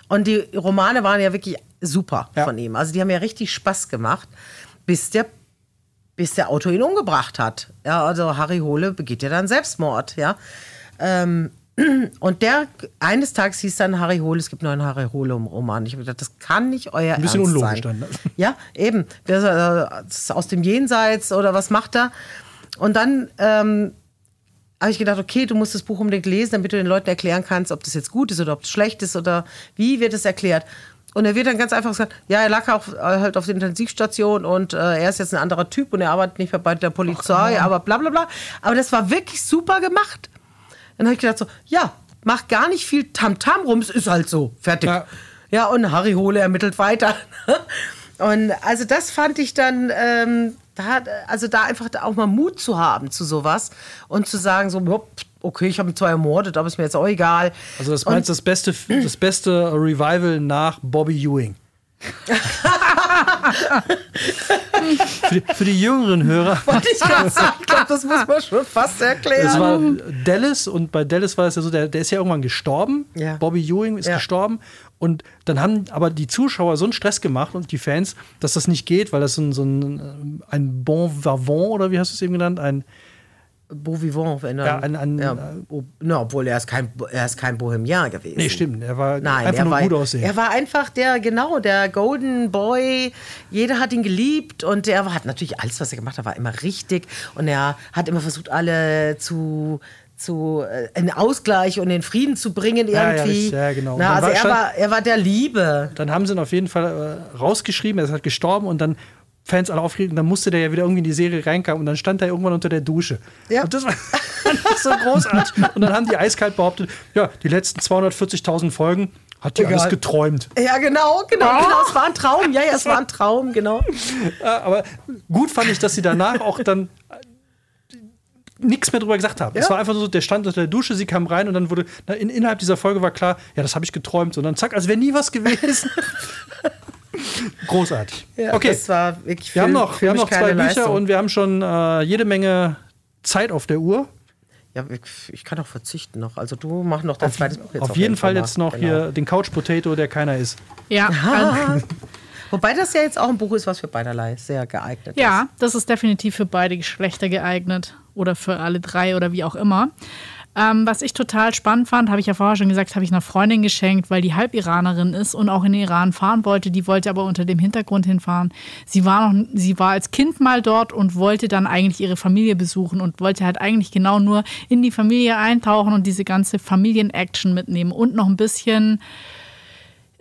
Und die Romane waren ja wirklich super Ja. von ihm. Also die haben ja richtig Spaß gemacht, bis der, bis der Autor ihn umgebracht hat. Ja, also Harry Hole begeht ja dann Selbstmord, ja. Ähm, Und der eines Tages hieß dann Harry Hole, es gibt nur einen Harry Hole Roman. Ich habe gedacht, das kann nicht euer Ein bisschen Ernst unlogisch sein. dann. ne? *laughs* Ja, eben. Der ist, äh, das ist aus dem Jenseits oder was macht er? Und dann ähm, habe ich gedacht, okay, du musst das Buch unbedingt lesen, damit du den Leuten erklären kannst, ob das jetzt gut ist oder ob es schlecht ist oder wie wird es erklärt. Und er wird dann ganz einfach gesagt, ja, er lag auch äh, halt auf der Intensivstation und äh, er ist jetzt ein anderer Typ und er arbeitet nicht mehr bei der Polizei, aber bla bla bla. Aber das war wirklich super gemacht. Dann habe ich gedacht so, ja, mach gar nicht viel Tamtam rum, es ist halt so, fertig. Ja. Ja, und Harry Hole ermittelt weiter. *laughs* Und also das fand ich dann, ähm, da, hat- also da einfach auch mal Mut zu haben zu sowas und zu sagen so, "Hopp, okay, ich habe ihn zwar ermordet, aber ist mir jetzt auch egal. Also das meinst du das beste, das beste Revival nach Bobby Ewing. Für, die, für die jüngeren Hörer, Wollte ich gerade sagen, ich glaube, das muss man schon fast erklären. war Dallas und bei Dallas war es ja so, der, der ist ja irgendwann gestorben. Ja. Bobby Ewing ist Ja. gestorben. Und dann haben aber die Zuschauer so einen Stress gemacht und die Fans, dass das nicht geht, weil das so ein, so ein, ein Bon Vivant oder wie hast du es eben genannt? Ein, Beau vivant, wenn er, Ja, ein- ein- ja, ob- na, obwohl er ist kein, er ist kein Bohemian gewesen. nee, stimmt, er war Nein, einfach er war, gut aussehen. er war einfach der, genau, der Golden Boy. Jeder hat ihn geliebt und er hat natürlich alles, was er gemacht hat, war immer richtig. Und er hat immer versucht, alle zu zu äh, einen Ausgleich und den Frieden zu bringen Ja, ja, irgendwie. richtig, ja, genau. Na, also war- er stand- war, er war der Liebe. dann haben sie ihn auf jeden Fall äh, rausgeschrieben, er ist halt gestorben und dann Fans alle aufgeregt und dann musste der ja wieder irgendwie in die Serie reinkommen und dann stand er irgendwann unter der Dusche. Ja. Und das war *laughs* so großartig. Und dann haben die eiskalt behauptet, ja, die letzten 240.000 Folgen hat die Egal. alles geträumt. Ja, genau, genau, genau. Es war ein Traum. Ja, ja, es war ein Traum, genau. Aber gut fand ich, dass sie danach auch dann nichts mehr drüber gesagt haben. Es Ja. war einfach so, der stand unter der Dusche, sie kam rein und dann wurde, na, in, innerhalb dieser Folge war klar, ja, das habe ich geträumt. Und dann zack, als wäre nie was gewesen. *laughs* *laughs* Großartig. Ja, okay, Das war wirklich wir haben noch, wir haben noch zwei Bücher Leistung. und wir haben schon äh, jede Menge Zeit auf der Uhr. Ja, ich- kann auch verzichten noch. Also du mach noch dein zweites Buch jetzt auf jeden Fall jetzt noch Genau. hier den Couch Potato, der keiner ist. Ja, *laughs* Wobei das ja jetzt auch ein Buch ist, was für beiderlei sehr geeignet ja, das ist definitiv für beide Geschlechter geeignet oder für alle drei oder wie auch immer. Ähm, was ich total spannend fand, habe ich ja vorher schon gesagt, habe ich einer Freundin geschenkt, weil die Halb-Iranerin ist und auch in den Iran fahren wollte. Die wollte aber unter dem Hintergrund hinfahren. Sie war noch, sie war als Kind mal dort und wollte dann eigentlich ihre Familie besuchen und wollte halt eigentlich genau nur in die Familie eintauchen und diese ganze Familien-Action mitnehmen und noch ein bisschen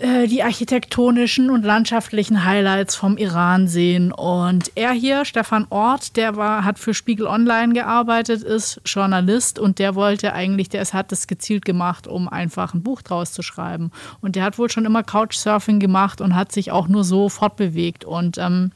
äh, die architektonischen und landschaftlichen Highlights vom Iran sehen. Und er hier, Stefan Ort, der war, hat für Spiegel Online gearbeitet, ist Journalist und der wollte eigentlich, der hat das gezielt gemacht, um einfach ein Buch draus zu schreiben. Und der hat wohl schon immer Couchsurfing gemacht und hat sich auch nur so fortbewegt. Und ähm,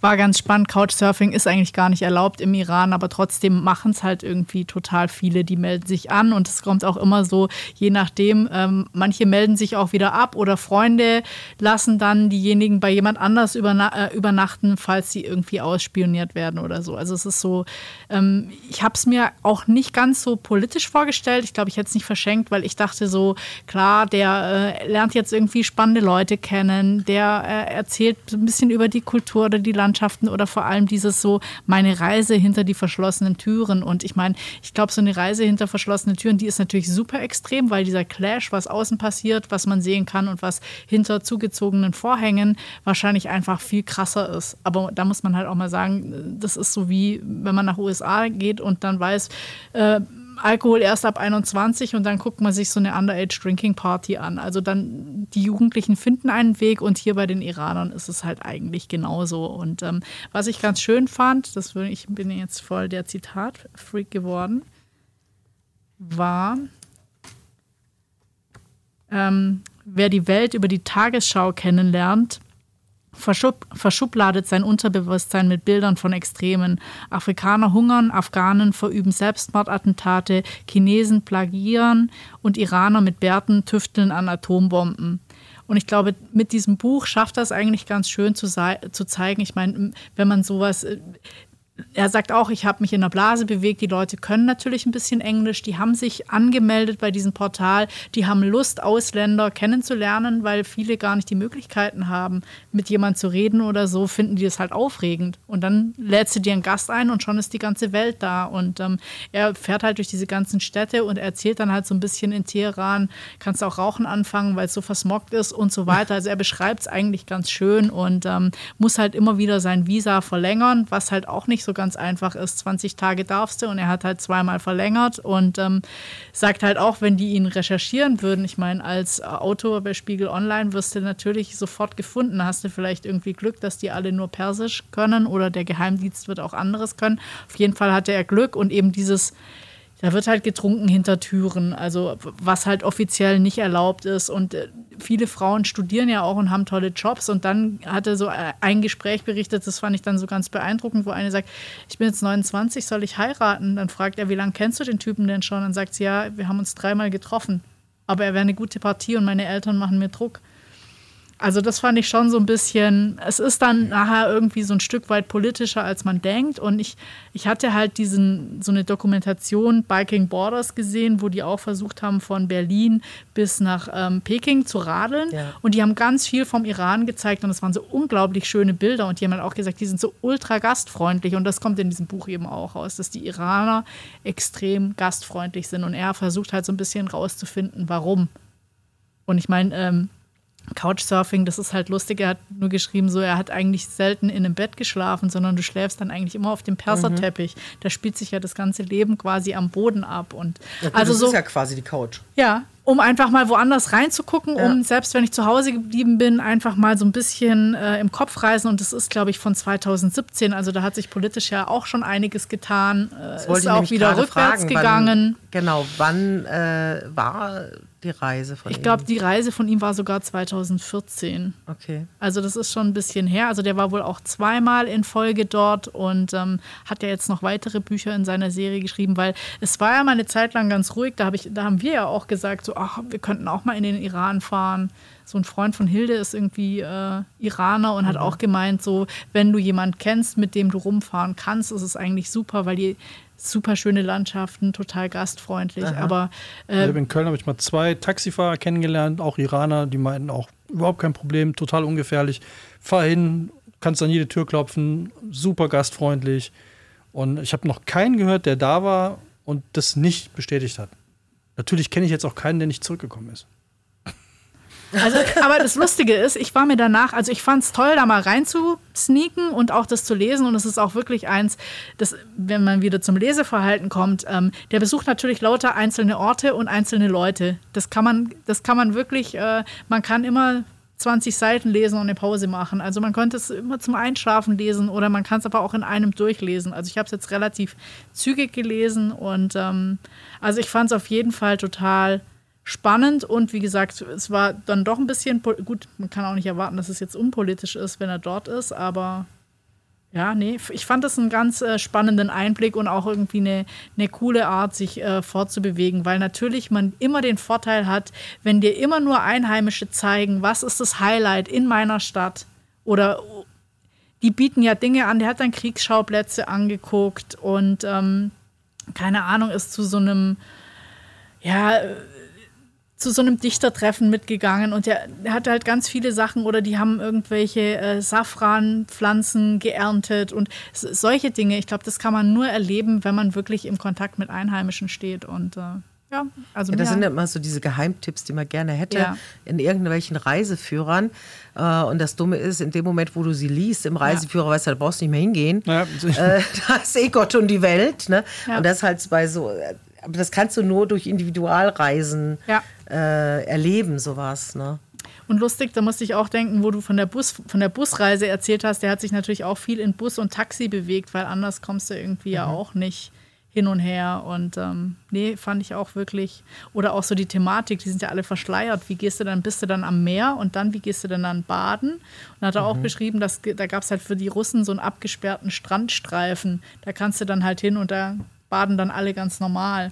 war ganz spannend. Couchsurfing ist eigentlich gar nicht erlaubt im Iran, aber trotzdem machen es halt irgendwie total viele, die melden sich an und es kommt auch immer so, je nachdem, ähm, manche melden sich auch wieder ab oder Freunde lassen dann diejenigen bei jemand anders überna äh, übernachten, falls sie irgendwie ausspioniert werden oder so. Also es ist so, ähm, ich habe es mir auch nicht ganz so politisch vorgestellt. Ich glaube, ich hätte es nicht verschenkt, weil ich dachte so, klar, der äh, lernt jetzt irgendwie spannende Leute kennen, der äh, erzählt ein bisschen über die Kultur oder die Landschaften oder vor allem dieses so, meine Reise hinter die verschlossenen Türen. Und ich meine, ich glaube, so eine Reise hinter verschlossene Türen, die ist natürlich super extrem, weil dieser Clash, was außen passiert, was man sehen kann und was hinter zugezogenen Vorhängen wahrscheinlich einfach viel krasser ist. Aber da muss man halt auch mal sagen, das ist so wie, wenn man nach USA geht und dann weiß, äh, Alkohol erst ab 21 und dann guckt man sich so eine Underage Drinking Party an. Also dann die Jugendlichen finden einen Weg und hier bei den Iranern ist es halt eigentlich genauso. Und ähm, was ich ganz schön fand, das will, ich bin jetzt voll der Zitat-Freak geworden, war, ähm, wer die Welt über die Tagesschau kennenlernt, verschub, verschubladet sein Unterbewusstsein mit Bildern von Extremen. Afrikaner hungern, Afghanen verüben Selbstmordattentate, Chinesen plagieren und Iraner mit Bärten tüfteln an Atombomben. Und ich glaube, mit diesem Buch schafft das eigentlich ganz schön zu, zu zeigen. Ich meine, wenn man sowas, äh, er sagt auch, ich habe mich in der Blase bewegt. Die Leute können natürlich ein bisschen Englisch. Die haben sich angemeldet bei diesem Portal. Die haben Lust, Ausländer kennenzulernen, weil viele gar nicht die Möglichkeiten haben, mit jemandem zu reden oder so, finden die das halt aufregend. Und dann lädst du dir einen Gast ein und schon ist die ganze Welt da. Und ähm, er fährt halt durch diese ganzen Städte und erzählt dann halt so ein bisschen in Teheran, kannst auch Rauchen anfangen, weil es so versmockt ist und so weiter. Also er beschreibt es eigentlich ganz schön und ähm, muss halt immer wieder sein Visa verlängern, was halt auch nicht so ganz einfach ist. 20 Tage darfst du und er hat halt zweimal verlängert und ähm, sagt halt auch, wenn die ihn recherchieren würden, ich meine, als Autor bei Spiegel Online wirst du natürlich sofort gefunden. Hast du vielleicht irgendwie Glück, dass die alle nur Persisch können oder der Geheimdienst wird auch anderes können. Auf jeden Fall hatte er Glück und eben dieses da wird halt getrunken hinter Türen, also was halt offiziell nicht erlaubt ist. Und äh, viele Frauen studieren ja auch und haben tolle Jobs. Und dann hat er so äh, ein Gespräch berichtet, das fand ich dann so ganz beeindruckend, wo eine sagt, ich bin jetzt 29, soll ich heiraten? Dann fragt er, wie lange kennst du den Typen denn schon? Dann sagt sie, ja, wir haben uns dreimal getroffen. Aber er wäre eine gute Partie und meine Eltern machen mir Druck. Also das fand ich schon so ein bisschen, es ist dann nachher irgendwie so ein Stück weit politischer, als man denkt. Und ich, ich hatte halt diesen, so eine Dokumentation Biking Borders gesehen, wo die auch versucht haben, von Berlin bis nach ähm, Peking zu radeln. Ja. Und die haben ganz viel vom Iran gezeigt und es waren so unglaublich schöne Bilder. Und die haben halt auch gesagt, die sind so ultra gastfreundlich. Und das kommt in diesem Buch eben auch raus, dass die Iraner extrem gastfreundlich sind. Und er versucht halt so ein bisschen rauszufinden, warum. Und ich meine, ähm, Couchsurfing, das ist halt lustig. Er hat nur geschrieben, so er hat eigentlich selten in einem Bett geschlafen, sondern du schläfst dann eigentlich immer auf dem Perserteppich. Mhm. Da spielt sich ja das ganze Leben quasi am Boden ab. Und ja, also das so, ist ja quasi die Couch. Ja, um einfach mal woanders reinzugucken, ja. um selbst wenn ich zu Hause geblieben bin, einfach mal so ein bisschen äh, im Kopf reisen. Und das ist, glaube ich, von 2017. Also da hat sich politisch ja auch schon einiges getan. Äh, ist auch wieder rückwärts fragen, gegangen. Wann, genau, wann äh, war die Reise von ich ihm? Ich glaube, die Reise von ihm war sogar 2014. Okay. Also das ist schon ein bisschen her. Also der war wohl auch zweimal in Folge dort und ähm, hat ja jetzt noch weitere Bücher in seiner Serie geschrieben, weil es war ja mal eine Zeit lang ganz ruhig. Da, hab ich, da haben wir ja auch gesagt, so, ach, wir könnten auch mal in den Iran fahren. So ein Freund von Hilde ist irgendwie äh, Iraner und mhm. hat auch gemeint, so, wenn du jemanden kennst, mit dem du rumfahren kannst, ist es eigentlich super, weil die super schöne Landschaften, total gastfreundlich. Aha. Aber äh, in Köln habe ich mal zwei Taxifahrer kennengelernt, auch Iraner, die meinten auch überhaupt kein Problem, total ungefährlich. Fahr hin, kannst an jede Tür klopfen, super gastfreundlich. Und ich habe noch keinen gehört, der da war und das nicht bestätigt hat. Natürlich kenne ich jetzt auch keinen, der nicht zurückgekommen ist. Also, aber das Lustige ist, ich war mir danach, also ich fand es toll, da mal reinzusneaken und auch das zu lesen. Und es ist auch wirklich eins, das, wenn man wieder zum Leseverhalten kommt, ähm, der besucht natürlich lauter einzelne Orte und einzelne Leute. Das kann man, das kann man wirklich, äh, man kann immer 20 Seiten lesen und eine Pause machen. Also man könnte es immer zum Einschlafen lesen oder man kann es aber auch in einem durchlesen. Also ich habe es jetzt relativ zügig gelesen und ähm, also ich fand es auf jeden Fall total spannend und wie gesagt, es war dann doch ein bisschen gut. Man kann auch nicht erwarten, dass es jetzt unpolitisch ist, wenn er dort ist, aber ja, nee, ich fand das einen ganz äh, spannenden Einblick und auch irgendwie eine, eine coole Art, sich äh, fortzubewegen, weil natürlich man immer den Vorteil hat, wenn dir immer nur Einheimische zeigen, was ist das Highlight in meiner Stadt oder die bieten ja Dinge an, der hat dann Kriegsschauplätze angeguckt und ähm, keine Ahnung, ist zu so einem, ja, zu so einem Dichtertreffen mitgegangen und der, der hatte halt ganz viele Sachen oder die haben irgendwelche äh, Safranpflanzen geerntet und solche Dinge. Ich glaube, das kann man nur erleben, wenn man wirklich im Kontakt mit Einheimischen steht und äh, ja, also ja, das sind ja immer so diese Geheimtipps, die man gerne hätte ja. in irgendwelchen Reiseführern. Äh, und das Dumme ist, in dem Moment, wo du sie liest im Reiseführer, ja. weißt du, da brauchst du nicht mehr hingehen. Ja. Äh, *laughs* da ist eh Gott und die Welt. Ne? Und das halt bei so, aber das kannst du nur durch Individualreisen ja. Äh, erleben, sowas. Ne? Und lustig, da musste ich auch denken, wo du von der, Bus, von der Busreise erzählt hast, der hat sich natürlich auch viel in Bus und Taxi bewegt, weil anders kommst du irgendwie mhm. ja auch nicht hin und her. Und ähm, nee, fand ich auch wirklich. Oder auch so die Thematik, die sind ja alle verschleiert. Wie gehst du dann, bist du dann am Meer und dann, wie gehst du denn dann baden? Und hat er mhm. auch beschrieben, dass da gab es halt für die Russen so einen abgesperrten Strandstreifen. Da kannst du dann halt hin und da baden dann alle ganz normal.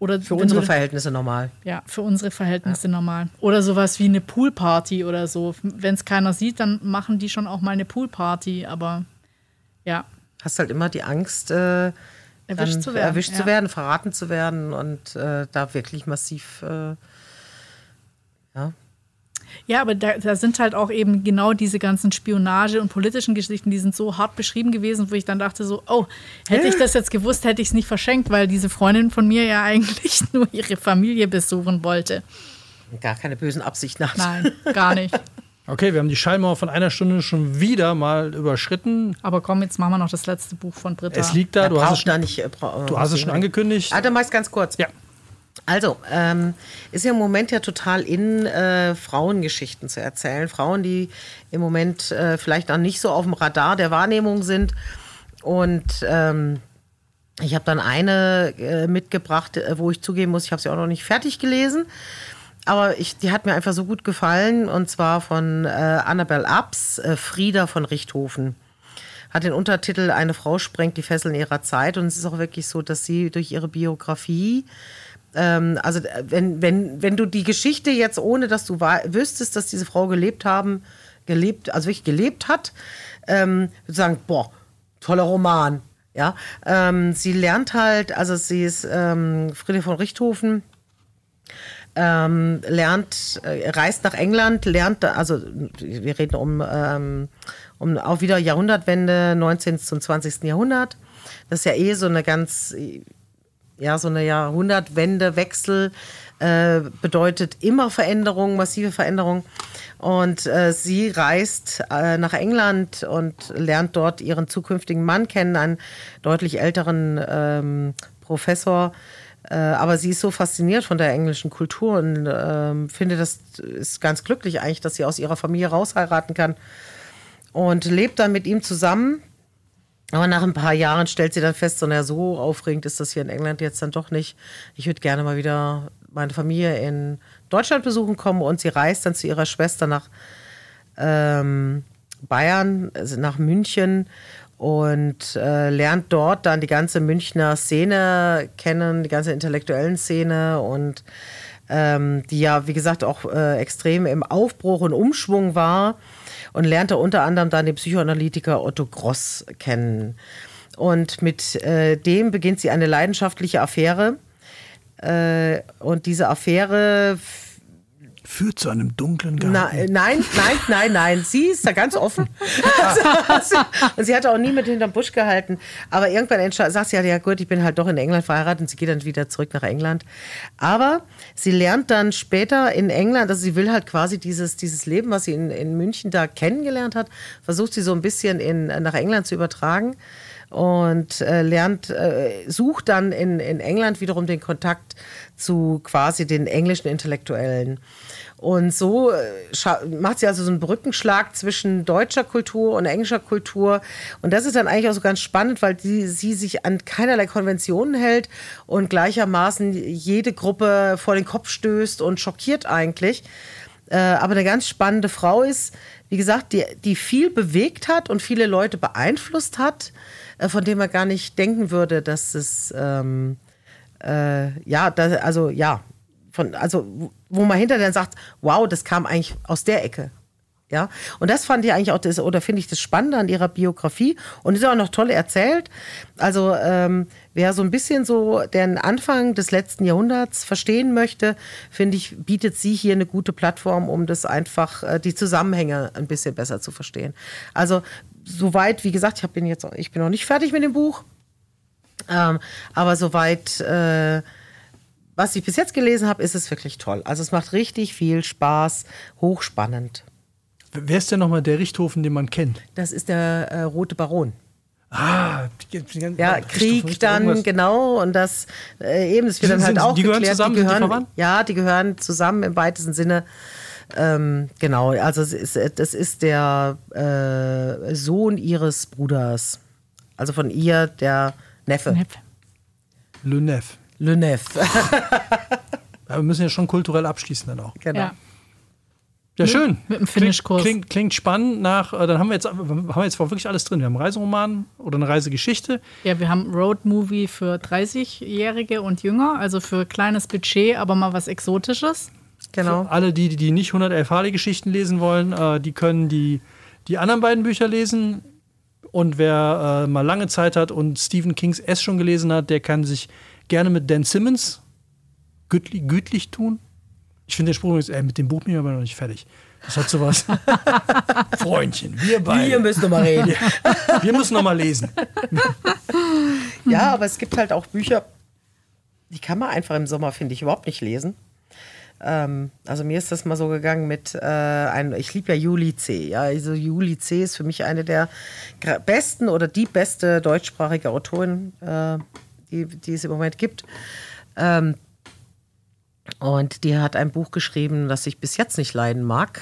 Oder für unsere Verhältnisse normal. Ja, für unsere Verhältnisse ja. normal. Oder sowas wie eine Poolparty oder so. Wenn es keiner sieht, dann machen die schon auch mal eine Poolparty. Aber ja, hast halt immer die Angst, äh, Erwischt zu werden, erwischt ja. zu werden, verraten zu werden und äh, da wirklich massiv, äh. Ja, aber da, da sind halt auch eben genau diese ganzen Spionage- und politischen Geschichten, die sind so hart beschrieben gewesen, wo ich dann dachte so, oh, hätte ich das jetzt gewusst, hätte ich es nicht verschenkt, weil diese Freundin von mir ja eigentlich *laughs* nur ihre Familie besuchen wollte. gar keine bösen Absichten hat. Nein, gar nicht. *laughs* Okay, wir haben die Schallmauer von einer Stunde schon wieder mal überschritten. Aber komm, jetzt machen wir noch das letzte Buch von Britta. Es liegt da, Da du hast es da nicht. äh, du hast es schon angekündigt. Ah, dann mach ganz kurz. Ja. Also, ähm, ist ja im Moment ja total in, äh, Frauengeschichten zu erzählen. Frauen, die im Moment äh, vielleicht noch nicht so auf dem Radar der Wahrnehmung sind. Und ähm, ich habe dann eine äh, mitgebracht, äh, wo ich zugeben muss, ich habe sie auch noch nicht fertig gelesen. Aber ich, die hat mir einfach so gut gefallen. Und zwar von äh, Annabel Abs, äh, Frieda von Richthofen hat den Untertitel Eine Frau sprengt die Fesseln ihrer Zeit. Und es ist auch wirklich so, dass sie durch ihre Biografie, ähm, also äh, wenn, wenn, wenn du die Geschichte jetzt, ohne dass du wüsstest, dass diese Frau gelebt haben, gelebt, also wirklich gelebt hat, ähm, würdest du sagen, boah, toller Roman. Ja, ähm, sie lernt halt, also sie ist ähm, Friede von Richthofen, ähm, lernt, äh, reist nach England, lernt, also wir reden um, ähm, um auch wieder Jahrhundertwende, 19. zum 20. Jahrhundert. Das ist ja eh so eine ganz, ja, so eine Jahrhundertwende, Wechsel äh, bedeutet immer Veränderung, massive Veränderung. Und äh, sie reist äh, nach England und lernt dort ihren zukünftigen Mann kennen, einen deutlich älteren ähm, Professor. Äh, aber sie ist so fasziniert von der englischen Kultur und ähm, finde, das ist ganz glücklich eigentlich, dass sie aus ihrer Familie rausheiraten kann und lebt dann mit ihm zusammen. Aber nach ein paar Jahren stellt sie dann fest, so, na, so aufregend ist das hier in England jetzt dann doch nicht. Ich würde gerne mal wieder meine Familie in Deutschland besuchen kommen und sie reist dann zu ihrer Schwester nach ähm, Bayern, also nach München und äh, lernt dort dann die ganze Münchner Szene kennen, die ganze intellektuellen Szene und ähm, die ja, wie gesagt, auch äh, extrem im Aufbruch und Umschwung war und lernte unter anderem dann den Psychoanalytiker Otto Gross kennen. Und mit äh, dem beginnt sie eine leidenschaftliche Affäre. Äh, und diese Affäre Führt zu einem dunklen Garten. äh, nein, nein, nein, nein. Sie ist da ganz offen. Also, und sie hat auch nie mit hinterm Busch gehalten. Aber irgendwann sagt sie halt, ja gut, ich bin halt doch in England verheiratet und sie geht dann wieder zurück nach England. Aber sie lernt dann später in England, also sie will halt quasi dieses, dieses Leben, was sie in, in München da kennengelernt hat, versucht sie so ein bisschen in, nach England zu übertragen und äh, lernt, äh, sucht dann in, in England wiederum den Kontakt zu quasi den englischen Intellektuellen. Und so äh, macht sie also so einen Brückenschlag zwischen deutscher Kultur und englischer Kultur. Und das ist dann eigentlich auch so ganz spannend, weil die, sie sich an keinerlei Konventionen hält und gleichermaßen jede Gruppe vor den Kopf stößt und schockiert eigentlich. Äh, aber eine ganz spannende Frau ist, wie gesagt, die, die viel bewegt hat und viele Leute beeinflusst hat, von dem man gar nicht denken würde, dass es, ähm, äh, ja, da, also ja, von, also wo- wo man hinterher dann sagt, wow, das kam eigentlich aus der Ecke. Ja, und das fand ich eigentlich auch, das, oder finde ich das Spannende an ihrer Biografie und ist auch noch toll erzählt. Also, ähm, wer so ein bisschen so den Anfang des letzten Jahrhunderts verstehen möchte, finde ich, bietet sie hier eine gute Plattform, um das einfach, äh, die Zusammenhänge ein bisschen besser zu verstehen. Also, soweit, wie gesagt, ich hab bin jetzt, ich bin noch nicht fertig mit dem Buch, ähm, aber soweit, äh, was ich bis jetzt gelesen habe, ist es wirklich toll. Also, es macht richtig viel Spaß, hochspannend. Wer ist denn nochmal der Richthofen, den man kennt? Das ist der äh, Rote Baron. Ah, die- die- die- Ja, Krieg dann, irgendwas. genau. Und das äh, eben, das wird dann halt sind- auch die gehören geklärt. zusammen? die gehören, ja, die gehören zusammen im weitesten Sinne. Ähm, genau, also es ist, das ist der äh, Sohn ihres Bruders. Also von ihr der Neffe. Neff. Le Neuf. Le Neff. *laughs* Aber wir müssen ja schon kulturell abschließen dann auch. genau. Ja. Ja, schön. mit dem Finnischkurs. Klingt, klingt, klingt spannend nach, äh, dann haben wir jetzt, haben wir jetzt wirklich alles drin. Wir haben einen Reiseroman oder eine Reisegeschichte. ja, wir haben Roadmovie für 30-Jährige und jünger, also für kleines Budget, aber mal was Exotisches. Genau. Alle, die, die nicht 111 Harley-Geschichten lesen wollen, äh, die können die, die anderen beiden Bücher lesen. Und wer äh, mal lange Zeit hat und Stephen Kings S schon gelesen hat, der kann sich gerne mit Dan Simmons gütlich, gütlich tun. Ich finde den Spruch ist, ey, mit dem Buch bin ich aber noch nicht fertig. Das hat sowas. *laughs* Freundchen, wir beide. Wir müssen noch mal reden. Wir müssen noch mal lesen. Ja, aber es gibt halt auch Bücher, die kann man einfach im Sommer, finde ich, überhaupt nicht lesen. Ähm, also mir ist das mal so gegangen mit, äh, ein, ich liebe ja Juli C. Ja, also Juli C. ist für mich eine der besten oder die beste deutschsprachige Autorin, äh, die, die es im Moment gibt. Ähm, und die hat ein Buch geschrieben, das ich bis jetzt nicht leiden mag.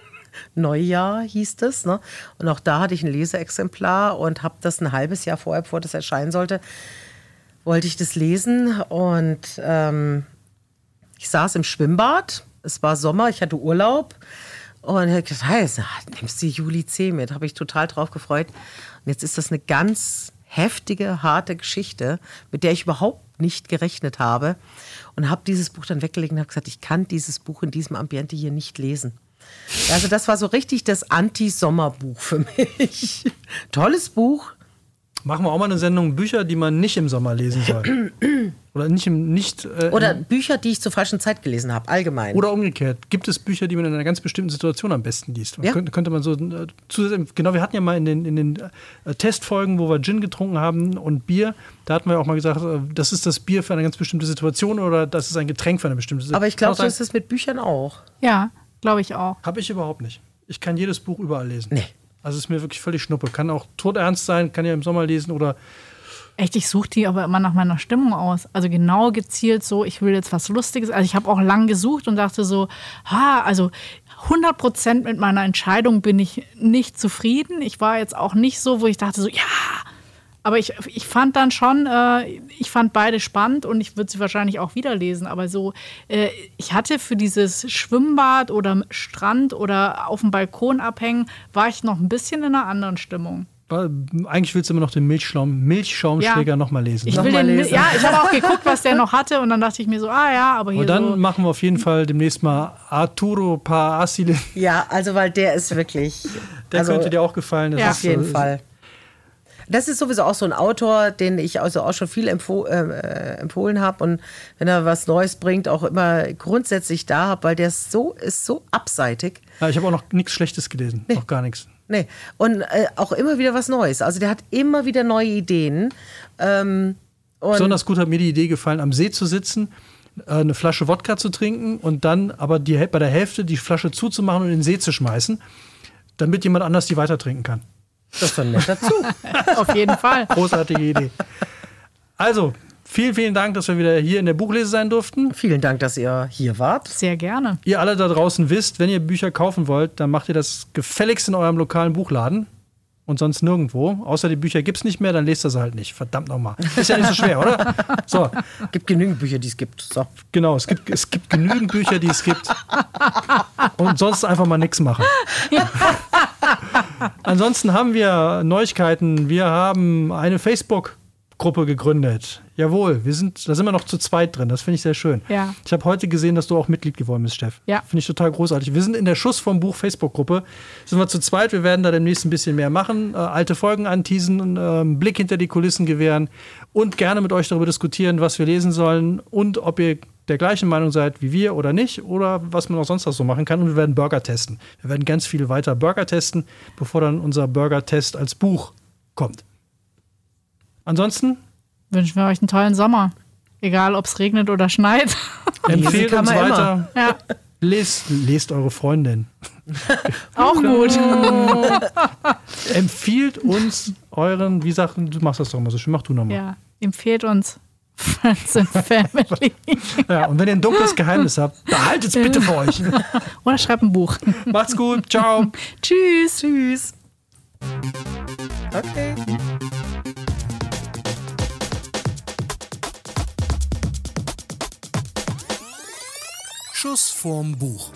*laughs* Neujahr hieß es. Ne? Und auch da hatte ich ein Leseexemplar und habe das ein halbes Jahr vorher, bevor das erscheinen sollte, wollte ich das lesen. Und ähm, ich saß im Schwimmbad. Es war Sommer, ich hatte Urlaub. Und ich gesagt, hey, na, nimmst du Juli C mit? Habe ich total drauf gefreut. Und jetzt ist das eine ganz heftige, harte Geschichte, mit der ich überhaupt nicht gerechnet habe. Und habe dieses Buch dann weggelegt und habe gesagt, ich kann dieses Buch in diesem Ambiente hier nicht lesen. Also das war so richtig das Anti-Sommerbuch für mich. *laughs* Tolles Buch. Machen wir auch mal eine Sendung Bücher, die man nicht im Sommer lesen soll. *clears throat* Oder nicht im nicht äh, Oder Bücher, die ich zur falschen Zeit gelesen habe, allgemein. oder umgekehrt. Gibt es Bücher, die man in einer ganz bestimmten Situation am besten liest? Ja. Könnte, könnte man so äh, zusätzlich- genau, wir hatten ja mal in den, in den äh, Testfolgen, wo wir Gin getrunken haben und Bier, da hatten wir auch mal gesagt, äh, das ist das Bier für eine ganz bestimmte Situation oder das ist ein Getränk für eine bestimmte Situation. Aber ich glaube, so ist es mit Büchern auch. Ja, glaube ich auch. Habe ich überhaupt nicht. Ich kann jedes Buch überall lesen. Nee. Also ist mir wirklich völlig schnuppe. Kann auch todernst sein, kann ja im Sommer lesen oder Echt, ich suche die aber immer nach meiner Stimmung aus. Also genau gezielt so, ich will jetzt was Lustiges. Also ich habe auch lang gesucht und dachte so, ha, also 100 Prozent mit meiner Entscheidung bin ich nicht zufrieden. Ich war jetzt auch nicht so, wo ich dachte so, ja. Aber ich, ich fand dann schon, äh, ich fand beide spannend und ich würde sie wahrscheinlich auch wieder lesen. Aber so, äh, ich hatte für dieses Schwimmbad oder Strand oder auf dem Balkon abhängen, war ich noch ein bisschen in einer anderen Stimmung. Weil, Eigentlich willst du immer noch den Milchschaum, Milchschaumschläger Ja. nochmal lesen. Ich ne? will den, lesen. ja, ich habe auch geguckt, was der noch hatte und dann dachte ich mir so, ah ja, aber hier Und dann so. machen wir auf jeden Fall demnächst mal Arturo Parasile. Ja, also weil der ist wirklich. Der also, könnte dir auch gefallen. Das Ja. ist, Auf jeden Fall. Das ist sowieso auch so ein Autor, den ich also auch schon viel empfoh äh, empfohlen habe und wenn er was Neues bringt, auch immer grundsätzlich da habe, weil der ist so, ist so abseitig. Ja, ich habe auch noch nichts Schlechtes gelesen. Noch gar nichts. Nee. Und äh, auch immer wieder was Neues. Also der hat immer wieder neue Ideen. Ähm, Besonders gut hat mir die Idee gefallen, am See zu sitzen, äh, eine Flasche Wodka zu trinken und dann aber die, bei der Hälfte die Flasche zuzumachen und in den See zu schmeißen, damit jemand anders die weiter trinken kann. Das ist ein netter Zug. Auf jeden Fall. Großartige Idee. Also, vielen, vielen Dank, dass wir wieder hier in der Buchlese sein durften. Vielen Dank, dass ihr hier wart. Sehr gerne. Ihr alle da draußen wisst, wenn ihr Bücher kaufen wollt, dann macht ihr das gefälligst in eurem lokalen Buchladen und sonst nirgendwo. Außer die Bücher gibt es nicht mehr, dann lest das halt nicht. Verdammt nochmal. Ist ja nicht so schwer, oder? So, Gibt genügend Bücher, die es gibt. So. genau. Es gibt, es gibt genügend Bücher, die es gibt. Und sonst einfach mal nichts machen. *laughs* Ansonsten haben wir Neuigkeiten. Wir haben eine Facebook-Gruppe gegründet. Jawohl, wir sind, da sind wir noch zu zweit drin. Das finde ich sehr schön. Ja. Ich habe heute gesehen, dass du auch Mitglied geworden bist, Steff. Ja. Finde ich total großartig. Wir sind in der Schuss vom Buch Facebook-Gruppe. Sind wir zu zweit. Wir werden da demnächst ein bisschen mehr machen. Äh, alte Folgen anteasen, äh, einen Blick hinter die Kulissen gewähren und gerne mit euch darüber diskutieren, was wir lesen sollen und ob ihr der gleichen Meinung seid wie wir oder nicht oder was man auch sonst noch so machen kann. Und wir werden Burger testen. Wir werden ganz viel weiter Burger testen, bevor dann unser Burger-Test als Buch kommt. Ansonsten Wünschen wir euch einen tollen Sommer. Egal, ob es regnet oder schneit. *laughs* empfehlt uns weiter. ja, Lest, lest eure Freundin. *laughs* auch gut. *laughs* Empfiehlt uns euren, wie sagt du machst das doch immer so schön, mach du nochmal. Ja, empfehlt uns Friends and Family. Ja, und wenn ihr ein dunkles Geheimnis habt, behaltet es bitte für euch. Oder schreibt ein Buch. Macht's gut, ciao. Tschüss. Tschüss. Okay. Schuss vorm Buch.